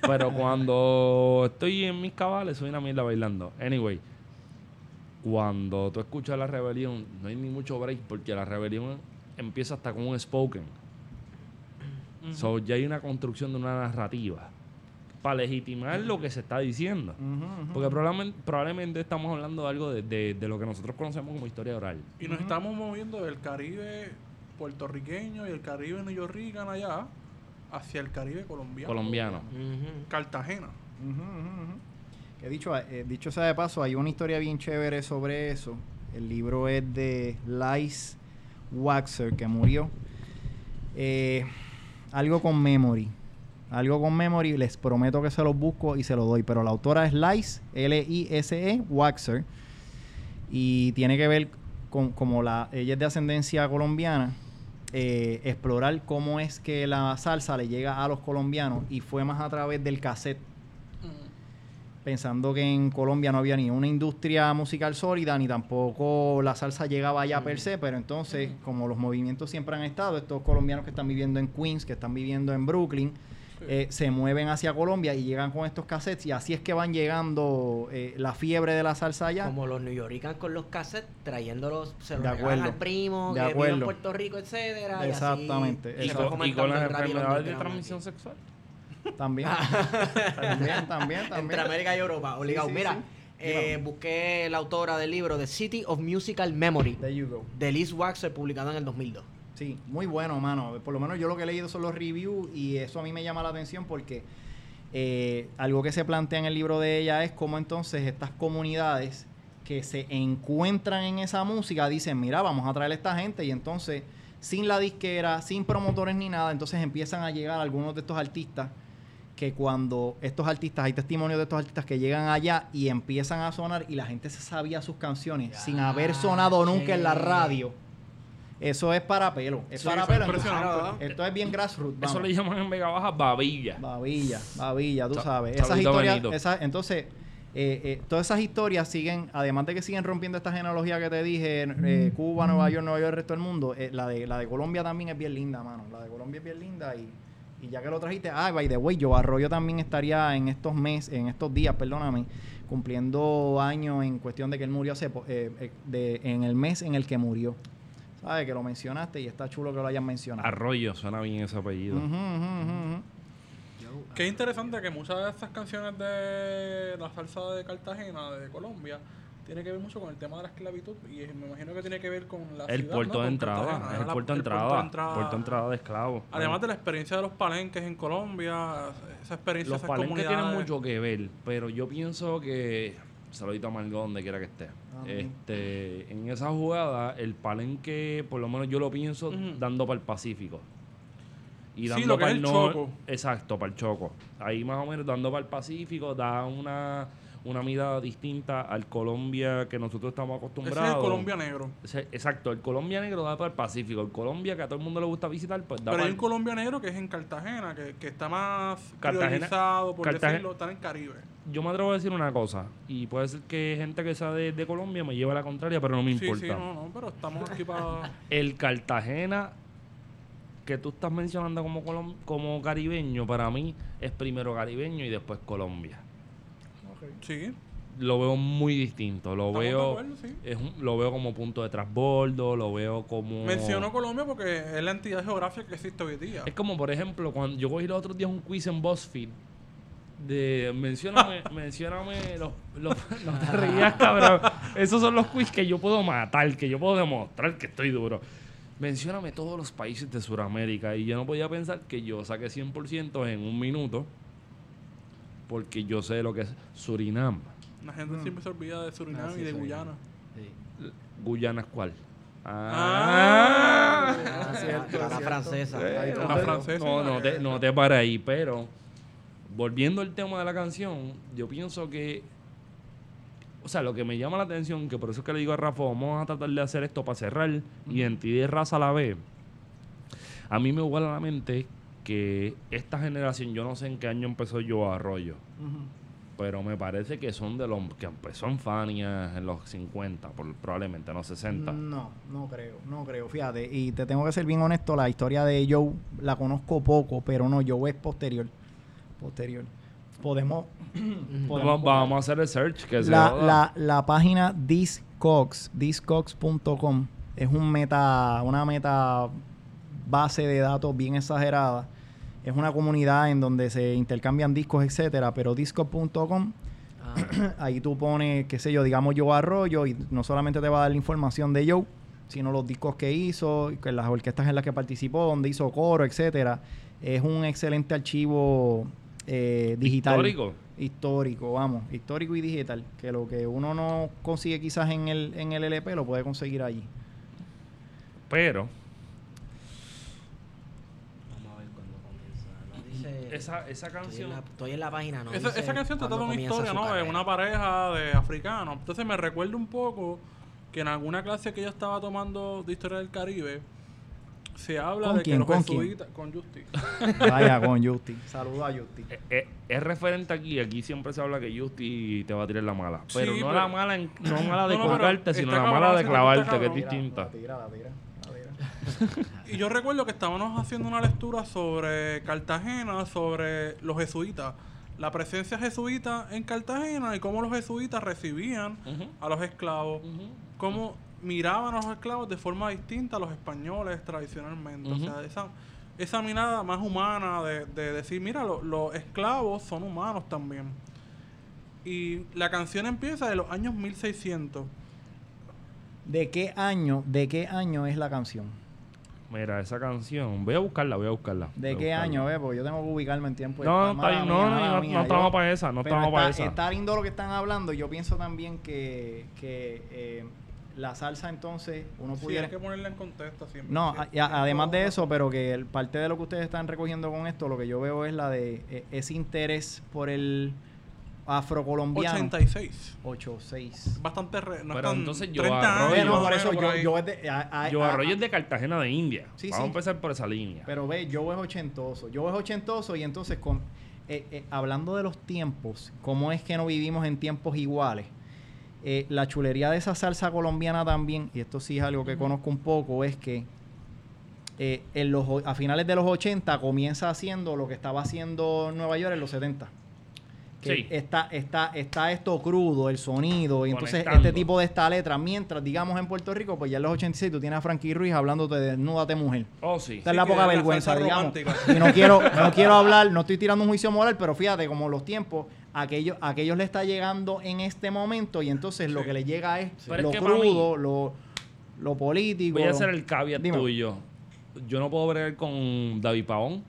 Pero cuando estoy en mis cabales soy una mierda bailando. Anyway, cuando tú escuchas la rebelión, no hay ni mucho break porque la rebelión empieza hasta con un spoken. So, ya hay una construcción de una narrativa para legitimar lo que se está diciendo. Porque probablemente, probablemente estamos hablando de algo de, de- de lo que nosotros conocemos como historia oral. Y nos estamos moviendo del Caribe puertorriqueño y el Caribe neoyorrican allá hacia el Caribe colombiano. Colombiano. Cartagena. Que dicho, eh, dicho sea de paso, hay una historia bien chévere sobre eso. El libro es de Lice Waxer, que murió. Eh, algo con Memory. Algo con Memory, les prometo que se los busco y se los doy. Pero la autora es Lice, L-I-S-E, Waxer. Y tiene que ver con, como la, ella es de ascendencia colombiana, eh, explorar cómo es que la salsa le llega a los colombianos y fue más a través del cassette pensando que en Colombia no había ni una industria musical sólida, ni tampoco la salsa llegaba allá per se, pero entonces, como los movimientos siempre han estado, estos colombianos que están viviendo en Queens, que están viviendo en Brooklyn, eh, se mueven hacia Colombia y llegan con estos cassettes y así es que van llegando eh, la fiebre de la salsa allá. Como los New Yorkers con los cassettes, trayéndolos, se los regalan acuerdo. al primo, De que vive en acuerdo. Puerto Rico, etcétera. y así Exactamente. Y con, con las enfermedades de transmisión sexual. También. también, también, Entre también. América y Europa, obligado. sí, Mira, sí. eh, busqué la autora del libro The City of Musical Memory There you go. de Liz Waxer, publicado en el 2002. Sí, muy bueno, mano. Por lo menos yo lo que he leído son los reviews y eso a mí me llama la atención porque eh, algo que se plantea en el libro de ella es cómo entonces estas comunidades que se encuentran en esa música dicen, mira, vamos a traer a esta gente y entonces sin la disquera, sin promotores ni nada, entonces empiezan a llegar algunos de estos artistas que cuando estos artistas, hay testimonios de estos artistas que llegan allá y empiezan a sonar y la gente se sabía sus canciones sin haber sonado nunca en la radio. Eso es para pelo. Es Sí, para eso es pelo. Claro. Esto es bien grassroots. Eso le llaman en Vega Baja babilla. Babilla, babilla, tú Sa- sabes. saludito, Esas historias, esas, entonces, eh, eh, todas esas historias siguen, además de que siguen rompiendo esta genealogía que te dije, eh, Cuba, Nueva York, Nueva York, el resto del mundo, eh, la, de, la de Colombia también es bien linda, mano. La de Colombia es bien linda y, y ya que lo trajiste, ah, by the way, yo Arroyo también estaría en estos meses, en estos días, perdóname, cumpliendo años en cuestión de que él murió hace, eh, eh, de, en el mes en el que murió. ¿Sabes? Que lo mencionaste y está chulo que lo hayan mencionado. Arroyo, suena bien ese apellido. Qué interesante que muchas de estas canciones de la salsa de Cartagena, de Colombia, tiene que ver mucho con el tema de la esclavitud y me imagino que tiene que ver con la El ciudad, puerto ¿no? de entrada, Cartagena, es el la- puerto de entrada, puerto de entrada de esclavos. Además de la experiencia de los palenques en Colombia, esa experiencia, los esas palenques tienen mucho que ver, pero yo pienso que saludito a Margot donde quiera que esté. Amén. Este, en esa jugada el palenque, por lo menos yo lo pienso dando para el Pacífico. Y Sí, dando lo que para es el el Choco. Exacto, para el Choco. Ahí más o menos dando para el Pacífico da una una mirada distinta al Colombia que nosotros estamos Ese acostumbrados. es el Colombia negro. Ese- Exacto, el Colombia negro da para el Pacífico. El Colombia que a todo el mundo le gusta visitar, pues da Pero para hay el un Colombia negro que es en Cartagena, que, que está más Cartagena- por Cartagena- decirlo, está en el Caribe. Yo me atrevo a decir una cosa, y puede ser que gente que sea de, de Colombia me lleve a la contraria, pero no me Sí, importa. sí, no, no, pero estamos aquí para... El Cartagena que tú estás mencionando como, como caribeño, para mí es primero caribeño y después Colombia. Sí, Lo veo muy distinto, lo Estamos veo acuerdo, sí. es un- lo veo como punto de transbordo, lo veo como menciono Colombia porque es la entidad geográfica que existe hoy día. Es como, por ejemplo, cuando yo cogí los otros días un quiz en BuzzFeed de mencióname, mencióname los, los no te rías, cabrón. Esos son los quiz que yo puedo matar, que yo puedo demostrar que estoy duro. Mencióname todos los países de Sudamérica y yo no podía pensar que yo saqué 100% en un minuto porque yo sé lo que es Surinam. La gente siempre se olvida de Surinam Ah, sí, y de. Guyana. Guyana es cuál? Ah. Ah, cierto, la francesa. Eh, no La te- francesa No, no te, no te para ahí, pero volviendo al tema de la canción, yo pienso que, o sea, lo que me llama la atención, que por eso es que le digo a Rafa, vamos a tratar de hacer esto para cerrar identidad y raza a la vez. A mí me vuela a la mente que esta generación, yo no sé en qué año empezó yo Arroyo, pero me parece que son de los que empezó en Fania en los 50, por- probablemente en los 60. No, no creo, no creo. Fíjate, y te tengo que ser bien honesto, la historia de Joe la conozco poco, pero no, Joe es posterior. Posterior. Podemos... Vamos, vamos a hacer el search que se la, la, la página Discogs, discogs.com, es un meta, una meta base de datos bien exagerada. Es una comunidad en donde se intercambian discos, etcétera, pero discogs.com Ah, ahí tú pones, qué sé yo, digamos yo Arroyo y no solamente te va a dar la información de Joe, sino los discos que hizo, las orquestas en las que participó, donde hizo coro, etcétera. Es un excelente archivo eh, digital. Histórico. Histórico, vamos, histórico y digital, que lo que uno no consigue quizás en el, en el LP lo puede conseguir allí. Pero vamos a ver cuándo comienza. Esa, esa Estoy en, canción... la, estoy en la página, ¿no? esa, esa canción trata de cuándo una historia, ¿no? De una pareja de africanos. Entonces me recuerda un poco que en alguna clase que yo estaba tomando de historia del Caribe, se habla ¿Con de quién? que los ¿Con quién? jesuitas... Con Justi. Vaya con Justi. Saludos a Justi. Eh, eh, es referente aquí, aquí siempre se habla que Justi te va a tirar la mala. Sí, Pero no pero- la mala, en- no mala de No, colgarte, sino la mala de clavarte, que es distinta. La tira, la tira. Y yo recuerdo que estábamos haciendo una lectura sobre Cartagena, sobre los jesuitas. La presencia jesuita en Cartagena y cómo los jesuitas recibían a los esclavos. Cómo miraban a los esclavos de forma distinta a los españoles tradicionalmente. O sea, esa, esa mirada más humana de, de decir, mira, lo- los esclavos son humanos también. Y la canción empieza de los años 1600. ¿De qué año, de qué año es la canción? Mira, esa canción. Voy a buscarla, voy a buscarla. ¿De voy qué a año, buscarla. ve? Porque yo tengo que ubicarme en tiempo. No, bien, mía, no, no, no, mía, no estamos para esa, no estamos para esa. Está lindo lo que están hablando. Yo pienso también que, que eh, la salsa entonces uno Sí, pudiera... hay que ponerla en contexto siempre. No, Sí, a- siempre además de eso, pero que el- parte de lo que ustedes están recogiendo con esto, lo que yo veo es la de eh, ese interés por el afrocolombiano. 86. 86. Bastante re, no Pero entonces yo 30 arroyo- por eso yo, ahí. yo es de, a- a- Yo a- Arroyo es de Cartagena de India. Sí, Vamos sí. a empezar por esa línea. Pero ve, yo es ochentoso. Yo es ochentoso y entonces con eh, eh, hablando de los tiempos, cómo es que no vivimos en tiempos iguales. Eh, la chulería de esa salsa colombiana también, y esto sí es algo que conozco un poco, es que eh, en los, a finales de los 80 comienza haciendo lo que estaba haciendo Nueva York en los 70. Que Sí. está, está, está esto crudo, el sonido, y entonces este tipo de esta letra, mientras digamos en Puerto Rico, pues ya en los 86 tú tienes a Frankie Ruiz hablándote de desnúdate mujer. Oh, sí. Esta es la poca la vergüenza, digamos. romántica. Y no quiero, no quiero hablar, no estoy tirando un juicio moral, pero fíjate, como los tiempos, aquello, aquellos le está llegando en este momento y entonces lo que le llega es lo que crudo, lo, lo político. Voy a hacer el caveat Dime. tuyo. Yo no puedo bregar con David Pavón,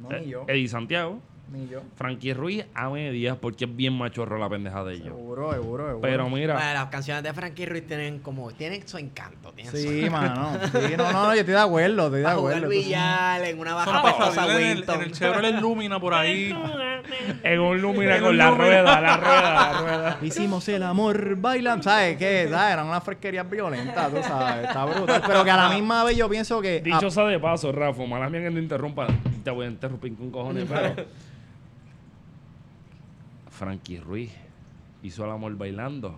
No, eh, ni yo, Eddie Santiago, ni yo. Frankie Ruiz a medias porque es bien machorro la pendeja de ellos. Seguro, seguro, seguro. Pero mira, Bueno, las canciones de Frankie Ruiz tienen como, tienen su encanto. Tienen su- Sí, mano. Sí, no, no, yo estoy de acuerdo, estoy de Para jugar acuerdo. billar en una baja salir en el, en el Chevrolet Lumina por ahí. en un Lumina con la rueda, la rueda, la rueda. Hicimos el amor bailando, ¿sabes qué? ¿Sabes? Eran unas fresquerías violentas, tú sabes, está brutal. Pero que a la misma vez yo pienso que... Dicho sea de paso, Rafa, mala mía que te interrumpa, te voy a interrumpir con cojones, pero Frankie Ruiz hizo el amor bailando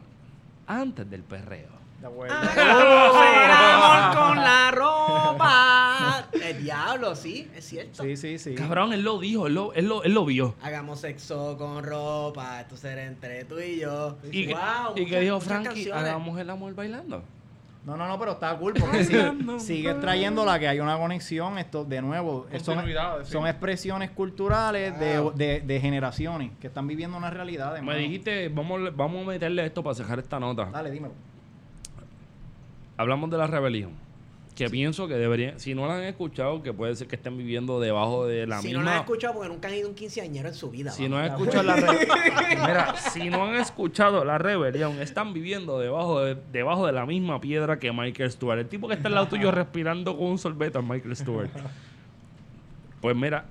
antes del perreo. De acuerdo. Hagamos el amor con la ropa. El diablo, sí, es cierto. Sí, sí, sí. Cabrón, él lo dijo, él lo, él lo, él lo vio. Hagamos sexo con ropa, esto será entre tú y yo. Y, Wow, y que dijo Frankie, canciones. hagamos el amor bailando. No, no, no, pero está cool porque sigue, sigue trayendo la que hay una conexión. Esto, de nuevo, son, son expresiones culturales de, Wow. de- de generaciones que están viviendo una realidad. Me dijiste, vamos, vamos a meterle esto para cejar esta nota. Dale, dímelo. Hablamos de la rebelión. Que pienso que deberían, si no la han escuchado, que puede ser que estén viviendo debajo de la si misma. no la han escuchado porque nunca han ido un quinceañero en su vida. Si no han escuchado la Mira, si no han escuchado la rebelión, están viviendo debajo de, debajo de la misma piedra que Michael Stewart. El tipo que está al lado tuyo respirando con un sorbete es Michael Stewart. Pues mira,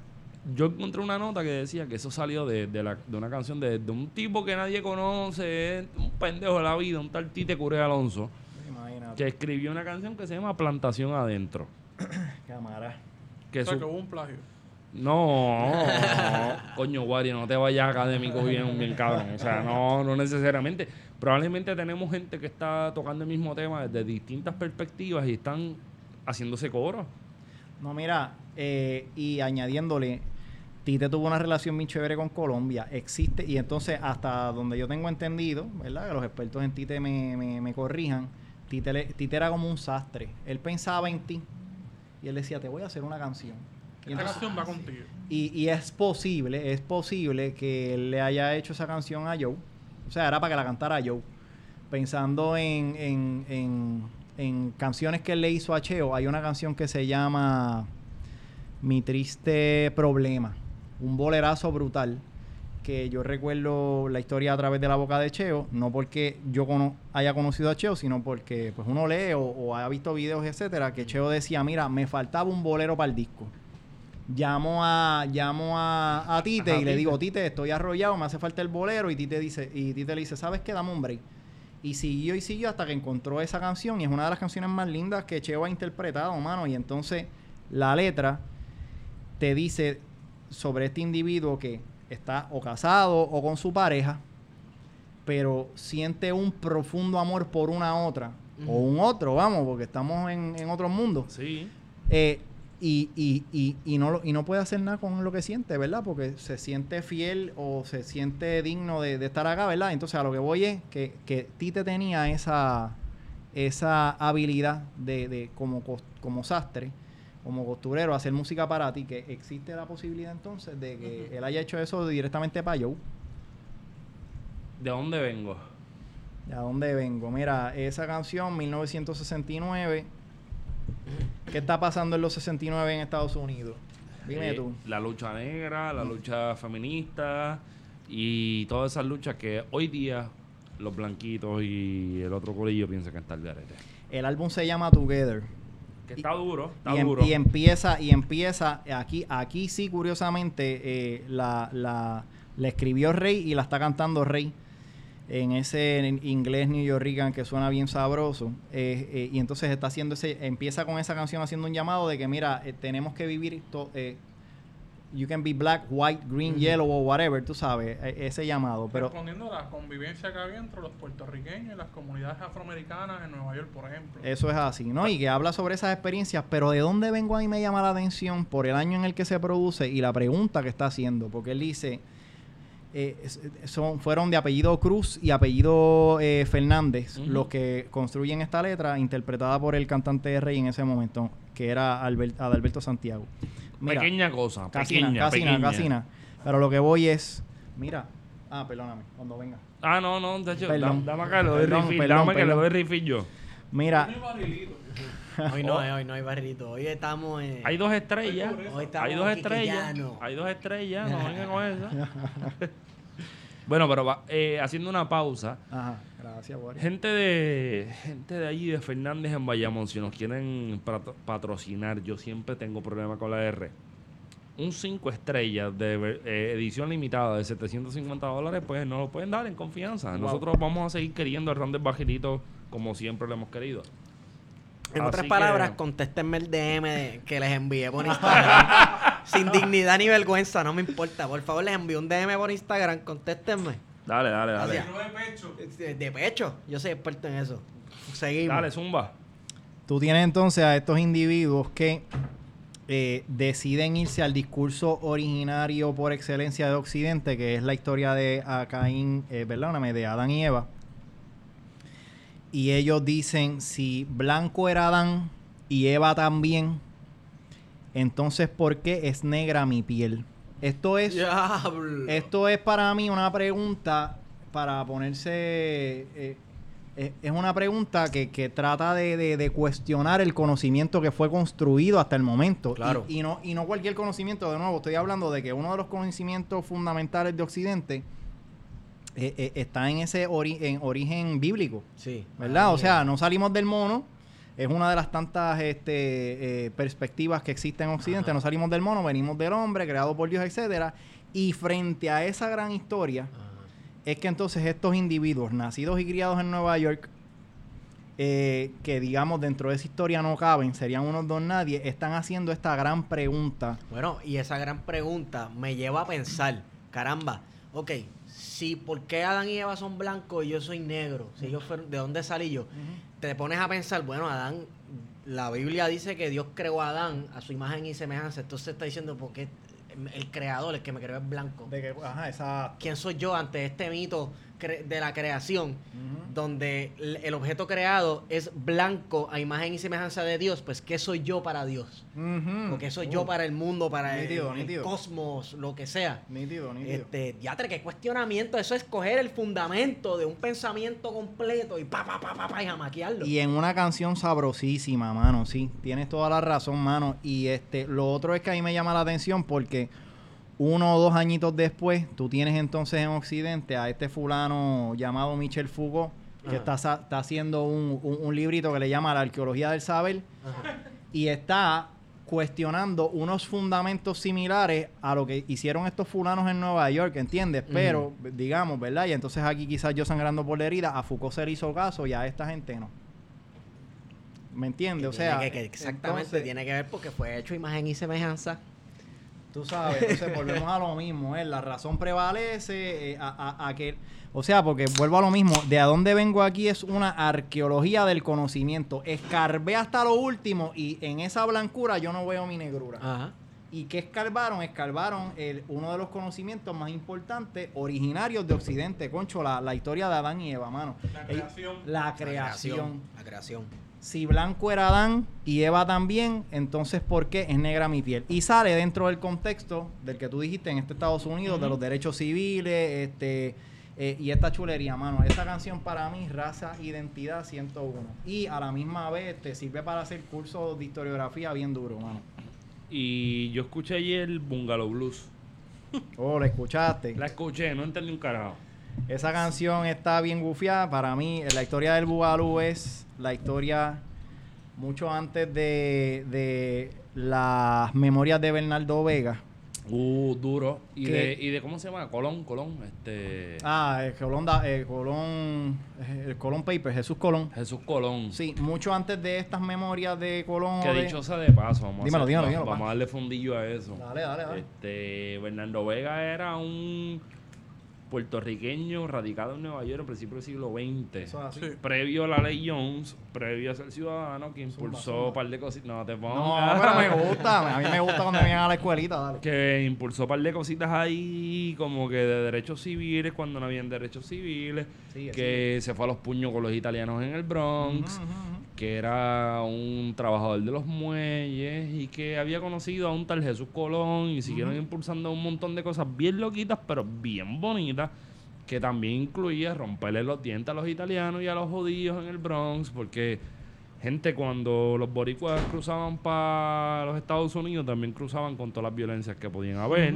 yo encontré una nota que decía que eso salió de, de la- de una canción de, de un tipo que nadie conoce, un pendejo de la vida, un tal Tite Curé Alonso. Que escribió una canción que se llama Plantación Adentro. Cámara. Que O sea, su- que hubo un plagio. no, coño, Wario, no te vayas académico bien, bien cabrón. O sea, no, no necesariamente. Probablemente tenemos gente que está tocando el mismo tema desde distintas perspectivas y están haciéndose coro. No, mira, eh, y añadiéndole, Tite tuvo una relación bien chévere con Colombia. Existe, y entonces, hasta donde yo tengo entendido, ¿verdad? Que los expertos en Tite me, me, me corrijan. Tite, era como un sastre. Él pensaba en ti y él decía, te voy a hacer una canción. Y, entonces- canción va contigo. y, y es posible, es posible que él le haya hecho esa canción a Joe. O sea, era para que la cantara Joe. Pensando en, en, en, en canciones que él le hizo a Cheo, hay una canción que se llama Mi triste problema. Un bolerazo brutal. Que yo recuerdo la historia a través de la boca de Cheo, no porque yo cono- haya conocido a Cheo, sino porque pues uno lee o, o ha visto videos, etcétera, que Cheo decía, mira, me faltaba un bolero para el disco llamo a llamo a, a Tite Ajá, y le digo, Tite, estoy arrollado, me hace falta el bolero y Tite dice y Tite le dice, ¿sabes qué? Dame un break. Y siguió y siguió hasta que encontró esa canción y es una de las canciones más lindas que Cheo ha interpretado, mano, y entonces la letra te dice sobre este individuo que está o casado o con su pareja, pero siente un profundo amor por una otra o un otro, vamos, porque estamos en, en otro mundo. Sí. Eh, y, y, y, y, no, lo- y no puede hacer nada con lo que siente, ¿verdad? Porque se siente fiel o se siente digno de, de estar acá, ¿verdad? Entonces a lo que voy es que, que Tite tenía esa, esa habilidad de, de como, como sastre, como costurero, hacer música para ti, que existe la posibilidad entonces de que él haya hecho eso directamente para Joe. ¿De dónde vengo? ¿De dónde vengo? Mira, esa canción, 1969. ¿Qué está pasando en los 69 en Estados Unidos? Dime Eh, tú. La lucha negra, la lucha feminista y todas esas luchas que hoy día los blanquitos y el otro corillo piensan que está el garete. El álbum se llama Together. Que está duro, está y, em- duro. y empieza, y empieza, aquí, aquí sí, curiosamente, eh, la, la, la escribió Rey y la está cantando Rey en ese en inglés New Yorkican que suena bien sabroso. eh, eh, y entonces está haciendo ese, empieza con esa canción haciendo un llamado de que, mira, tenemos que vivir, to- you can be black, white, green, yellow o whatever, tú sabes, eh, ese llamado. Pero Respondiendo a la convivencia que había entre los puertorriqueños y las comunidades afroamericanas en Nueva York, por ejemplo. Eso es así, ¿no? Y que habla sobre esas experiencias, pero ¿de dónde vengo ahí me llama la atención? Por el año en el que se produce y la pregunta que está haciendo, porque él dice, eh, son, fueron de apellido Cruz y apellido eh, Fernández los que construyen esta letra, interpretada por el cantante de Rey en ese momento, que era Albert- Adalberto Santiago. Mira, pequeña cosa, casi pequeña, nada, casi pequeña. nada, casi nada. Pero lo que voy es, mira, ah, perdóname, cuando venga. Ah, no, no, de hecho, Perdón. dame acá, le doy Perdón, refill, perdón, dame que le doy refill yo. Mira, Hoy no, hoy no hay barrito. Hoy estamos en. Hay dos estrellas, Hoy estamos hay dos estrellas, hay dos estrellas, no vengan con esa. bueno, pero va- eh, haciendo una pausa, ajá, gracias, Boris. Gente de gente de allí de Fernández en Bayamón, si nos quieren patro- patrocinar, yo siempre tengo problema con la R. Un 5 estrellas de eh, edición limitada de 750 dólares, pues no lo pueden dar en confianza. Nosotros vamos a seguir queriendo el Randes Bajilito como siempre lo hemos querido. En otras Así que- palabras, contéstenme el DM de- que les envié por Instagram. Sin dignidad ni vergüenza, no me importa. Por favor, les envío un DM por Instagram, contéstenme. Dale, dale, dale. De pecho. De, pecho, yo soy experto en eso. Seguimos. Dale, zumba. Tú tienes entonces a estos individuos que eh, deciden irse al discurso originario por excelencia de Occidente, que es la historia de Caín, eh, perdóname, de Adán y Eva. Y ellos dicen, si blanco era Adán y Eva también, entonces ¿por qué es negra mi piel? Esto es... Diablo. Esto es para mí una pregunta para ponerse... eh, eh, es una pregunta que, que trata de, de- de cuestionar el conocimiento que fue construido hasta el momento. Claro. Y, y no, y no cualquier conocimiento, de nuevo, estoy hablando de que uno de los conocimientos fundamentales de Occidente eh, eh, está en ese ori- en origen bíblico. Sí. ¿Verdad? O sea, no salimos del mono. Es una de las tantas este, eh, perspectivas que existen en Occidente. Ajá. No salimos del mono, venimos del hombre, creado por Dios, etcétera. Y frente a esa gran historia, Ajá. es que entonces estos individuos, nacidos y criados en Nueva York, eh, que digamos dentro de esa historia no caben, serían unos dos nadie, están haciendo esta gran pregunta. Bueno, y esa gran pregunta me lleva a pensar, caramba, ok, si por qué Adán y Eva son blancos y yo soy negro, si fueron, ¿de dónde salí yo? Te pones a pensar, bueno, Adán, la Biblia dice que Dios creó a Adán a su imagen y semejanza, entonces está diciendo, ¿por qué el creador, el que me creó es blanco? De que, ajá, esa... ¿Quién soy yo ante este mito cre- de la creación? donde el objeto creado es blanco a imagen y semejanza de Dios, pues ¿qué soy yo para Dios? Porque soy yo Uh, para el mundo, para el- cosmos, lo que sea. Nítido, nítido. Este, diatre, qué cuestionamiento. Eso es coger el fundamento de un pensamiento completo y pa, pa, pa, pa, pa, y jamaquearlo. Y en una canción sabrosísima, mano, sí. Tienes toda la razón, mano. Y este, lo otro es que a mí me llama la atención porque uno o dos añitos después, tú tienes entonces en Occidente a este fulano llamado Michel Foucault, que está, haciendo un, un- un librito que le llama La Arqueología del Saber, Ajá. y está cuestionando unos fundamentos similares a lo que hicieron estos fulanos en Nueva York, ¿entiendes? Pero, digamos, ¿verdad? Y entonces aquí quizás yo sangrando por la herida, a Foucault se le hizo caso y a esta gente no. ¿Me entiendes? O sea, que- que exactamente entonces- tiene que ver porque fue hecho imagen y semejanza Tú sabes, entonces volvemos a lo mismo, ¿eh? la razón prevalece eh, a, a- a que, o sea, porque vuelvo a lo mismo, de a dónde vengo aquí es una arqueología del conocimiento. Escarbé hasta lo último y en esa blancura yo no veo mi negrura. Ajá. ¿Y qué escarbaron? Escarbaron el, uno de los conocimientos más importantes originarios de Occidente, concho, la, la historia de Adán y Eva, mano. La creación. La creación. La creación. Si blanco era Adán y Eva también, entonces ¿por qué es negra mi piel? Y sale dentro del contexto del que tú dijiste en este Estados Unidos, de los derechos civiles, este eh, y esta chulería, mano. Esa canción para mí, raza, identidad 101. Y a la misma vez te sirve para hacer cursos de historiografía bien duro, mano. Y yo escuché ayer Bungalow Blues. Oh, ¿la escuchaste? La escuché, no entendí un carajo. Esa canción está bien gufiada. Para mí, la historia del Bugalú es la historia mucho antes de, de las memorias de Bernardo Vega. Uh, duro. Y de, y de, ¿cómo se llama? Colón, Colón. Este. Ah, el Colón, da- el Colón, el Colón Paper, Jesús Colón. Jesús Colón. Sí, mucho antes de estas memorias de Colón. Que de- dicho sea de paso, vamos, Dímelo, a, hacer- dímelo, va- dímelo, vamos a darle fundillo a eso. Dale, dale, dale. Este, Bernardo Vega era un puertorriqueño radicado en Nueva York en principio del siglo XX. Eso es así. Sí. Previo a la ley Jones, previo a ser ciudadano, que impulsó un par de cositas. No te No, pongas. pero me gusta. A mí me gusta cuando me vienen a la escuelita, dale. que impulsó un par de cositas ahí, como que de derechos civiles, cuando no habían derechos civiles, que se fue a los puños con los italianos en el Bronx, ujú. Que era un trabajador de los muelles y que había conocido a un tal Jesús Colón y siguieron impulsando un montón de cosas bien loquitas, pero bien bonitas, que también incluía romperle los dientes a los italianos y a los judíos en el Bronx, porque gente cuando los boricuas cruzaban para los Estados Unidos también cruzaban con todas las violencias que podían haber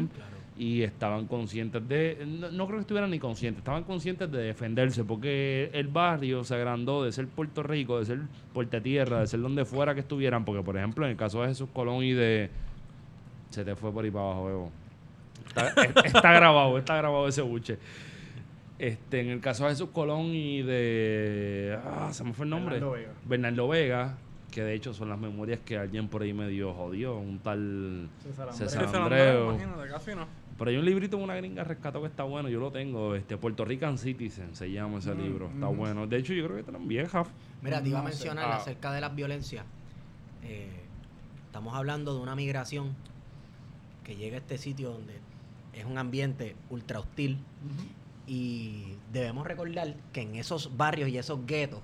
y estaban conscientes de, no, no creo que estuvieran ni conscientes, estaban conscientes de defenderse, porque el barrio se agrandó de ser Puerto Rico, de ser Puerto Tierra, de ser donde fuera que estuvieran, porque por ejemplo en el caso de Jesús Colón y de... Se te fue por ahí para abajo, Evo. Está, está grabado, está grabado ese buche. Este, en el caso de Jesús Colón y de... Ah, se me fue el nombre. Bernardo Vega. Bernardo Vega, que de hecho son las memorias que alguien por ahí medio jodió, un tal César Andreu. César casi no. Pero hay un librito de una gringa rescató que está bueno, yo lo tengo, este Puerto Rican Citizen se llama ese Mm, libro, está mm. bueno. De hecho, yo creo que están viejas. Mira, te iba a sé. mencionar Ah. acerca de las violencias. Eh, estamos hablando de una migración que llega a este sitio donde es un ambiente ultra hostil y debemos recordar que en esos barrios y esos guetos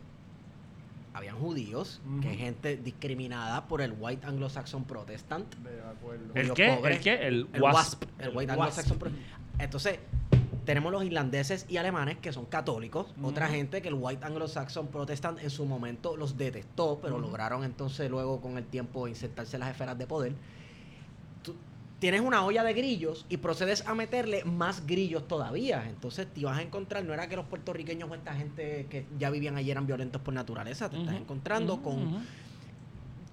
habían judíos, que Ujú. es gente discriminada por el white anglo-saxon protestant. De acuerdo. ¿El qué? pobres. ¿El qué? El, El WASP. WASP, el White Anglo-Saxon WASP. Pro- Entonces, tenemos los irlandeses y alemanes que son católicos, otra gente que el White Anglo-Saxon Protestant en su momento los detestó, pero lograron entonces luego con el tiempo insertarse en las esferas de poder. Tienes una olla de grillos y procedes a meterle más grillos todavía. Entonces te vas a encontrar, no era que los puertorriqueños o esta gente que ya vivían allí eran violentos por naturaleza, te estás encontrando con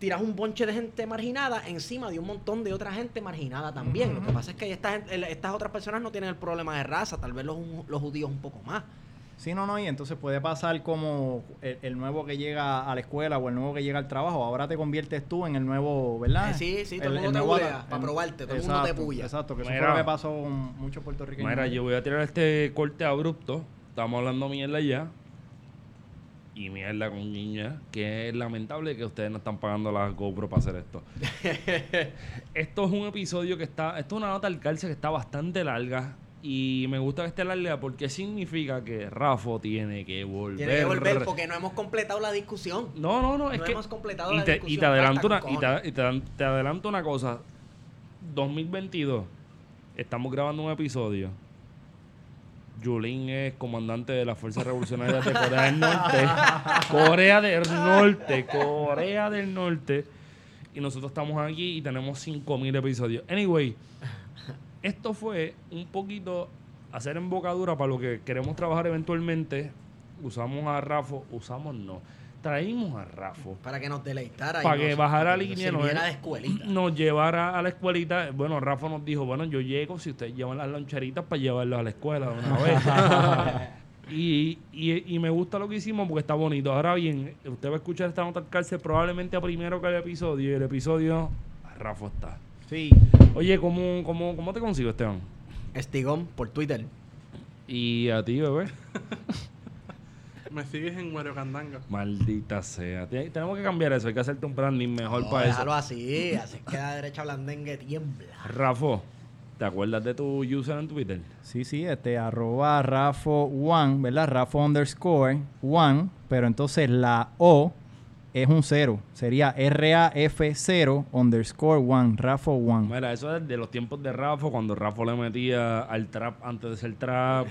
tiras un bonche de gente marginada encima de un montón de otra gente marginada también. Lo que pasa es que esta gente- el- estas otras personas no tienen el problema de raza, tal vez los, los judíos un poco más. Sí, no, no, y entonces puede pasar como el, el nuevo que llega a la escuela o el nuevo que llega al trabajo. Ahora te conviertes tú en el nuevo, ¿verdad? Eh, sí, sí, todo el mundo te nuevo bulea ata- pa' el- probarte, todo el mundo te exacto, puya. Exacto, que eso Mira. fue lo que pasó con muchos puertorriqueños. Mira, yo voy a tirar este corte abrupto. Estamos hablando mierda ya. Y mierda con niña. Que es lamentable que ustedes no están pagando la GoPro para hacer esto. esto es un episodio que está. Esto es una nota al calce que está bastante larga. Y me gusta que esté larga porque significa que Rafa tiene que volver. Tiene que volver porque no hemos completado la discusión. No, no, no. Es No que. hemos completado y la te, discusión, y te adelanto una, te, y te- te adelanto una cosa. 2022. Estamos grabando un episodio. Yulín es comandante de las Fuerzas Revolucionarias de Corea del Norte. Corea del Norte. Corea del Norte. Y nosotros estamos aquí y tenemos 5000 episodios. Anyway, esto fue un poquito hacer embocadura para lo que queremos trabajar eventualmente. Usamos a Rafo, usamos no. Traímos a Rafo Para que nos deleitara. y para que nos- bajara para la que nos línea, nos, de escuelita. nos llevara a la escuelita. Bueno, Rafa nos dijo, bueno, yo llego si ustedes llevan las loncheritas para llevarlos a la escuela de una vez. y, y, y me gusta lo que hicimos porque está bonito. Ahora bien, usted va a escuchar esta nota al cárcel probablemente a primero que el episodio y el episodio, Rafa está. Sí. Oye, ¿cómo, cómo, ¿cómo te consigo, Esteban? Estigón por Twitter. Y a ti, bebé. Me sigues en Mario Candanga. Maldita sea. Tenemos que cambiar eso. Hay que hacerte un branding mejor No, para eso. déjalo así, así que la derecha blandengue tiembla. Rafa, ¿te acuerdas de tu user en Twitter? Sí, sí, este, arroba Rafo One, ¿verdad? Rafo underscore One, pero entonces la O es un cero. Sería R-A-F-0 underscore One, Rafo One. Mira, eso es de los tiempos de Rafa, cuando Rafa le metía al trap antes de ser trap.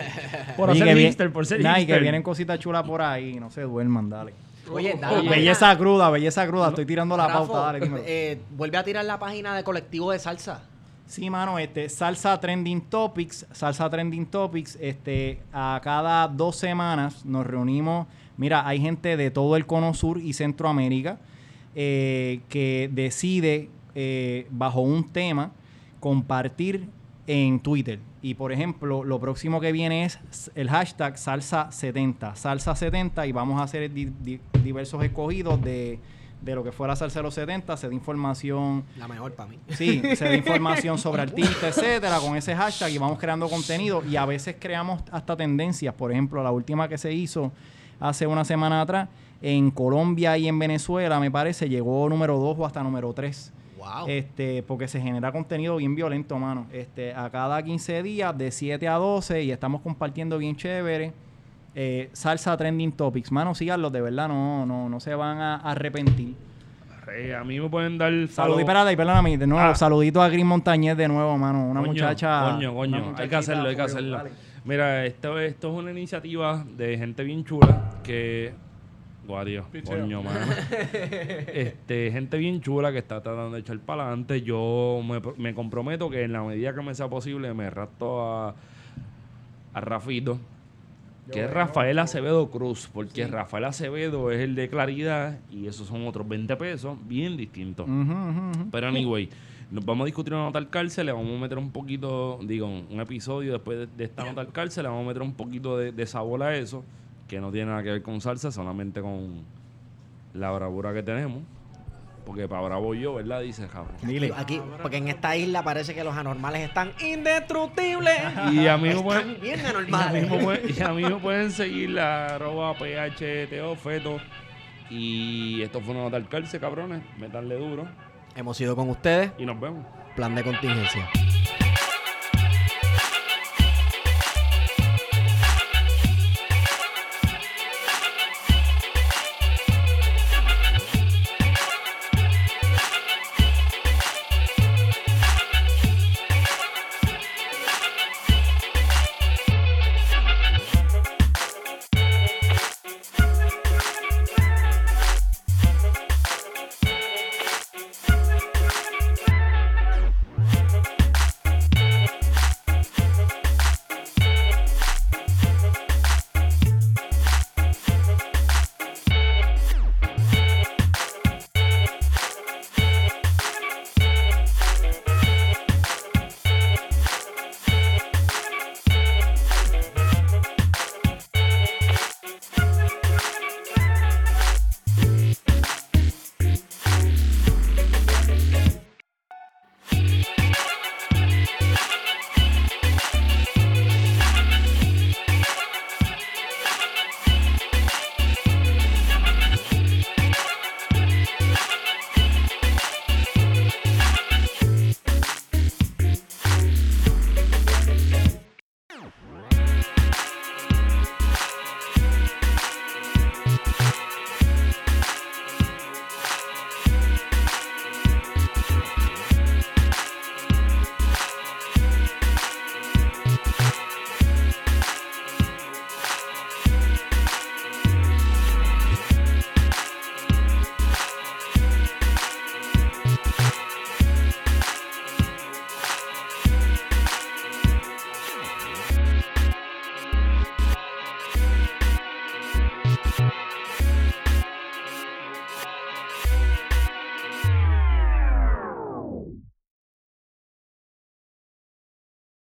por Oye, vi- hipster, por ser Nah, y que vienen cositas chulas por ahí, no se duerman, dale. Oye, Oh, dale, oh, dale. belleza cruda, belleza cruda, estoy tirando la pauta, dale, dímelo. eh, vuelve a tirar la página de colectivo de salsa. Sí, mano, este, Salsa Trending Topics, Salsa Trending Topics, este, a cada dos semanas nos reunimos. Mira, hay gente de todo el cono sur y Centroamérica eh, que decide eh, bajo un tema compartir en Twitter. Y por ejemplo, lo próximo que viene es el hashtag Salsa70, Salsa70, y vamos a hacer di- di- diversos escogidos de, de lo que fuera Salsa de los 70, se da información La mejor para mí. Sí, se da información sobre artistas, etcétera, con ese hashtag y vamos creando contenido y a veces creamos hasta tendencias. Por ejemplo, la última que se hizo hace una semana atrás, en Colombia y en Venezuela, me parece, llegó número 2 o hasta número 3. Wow. Este, porque se genera contenido bien violento, mano. Este, a cada 15 días, de 7 a 12, y estamos compartiendo bien chévere. Eh, salsa Trending Topics. Mano, síganlos, de verdad, no, no, no se van a arrepentir. A mí me pueden dar follow. espérate, perdóname, de nuevo, Ah. saludito a Gris Montañez de nuevo, mano, una Coño, muchacha. Coño, una coño. Hay que hacerlo, hay que hacerlo. Mira, esto, esto es una iniciativa de gente bien chula que. Picheo. coño, mano. este, gente bien chula que está tratando de echar para adelante. Yo me, me comprometo que en la medida que me sea posible me rapto a, a Rafito. Que es Rafael Acevedo Cruz, porque Rafael Acevedo es el de Claridad y esos son otros 20 pesos, bien distintos. Pero anyway, nos vamos a discutir una nota al cárcel, le vamos a meter un poquito, digo, un episodio después de, de esta nota al cárcel, le vamos a meter un poquito de, de sabor a eso, que no tiene nada que ver con salsa, solamente con la bravura que tenemos. Porque para bravo yo, ¿verdad? Dice. Dile. Aquí, porque en esta isla parece que los anormales están indestructibles. Y a mí me pueden, bien anormales. y a mí me pueden seguir la arroba PHTO Feto. Y esto fue una nota al cárcel, cabrones. Metanle duro. Hemos ido con ustedes. Y nos vemos. Plan de contingencia.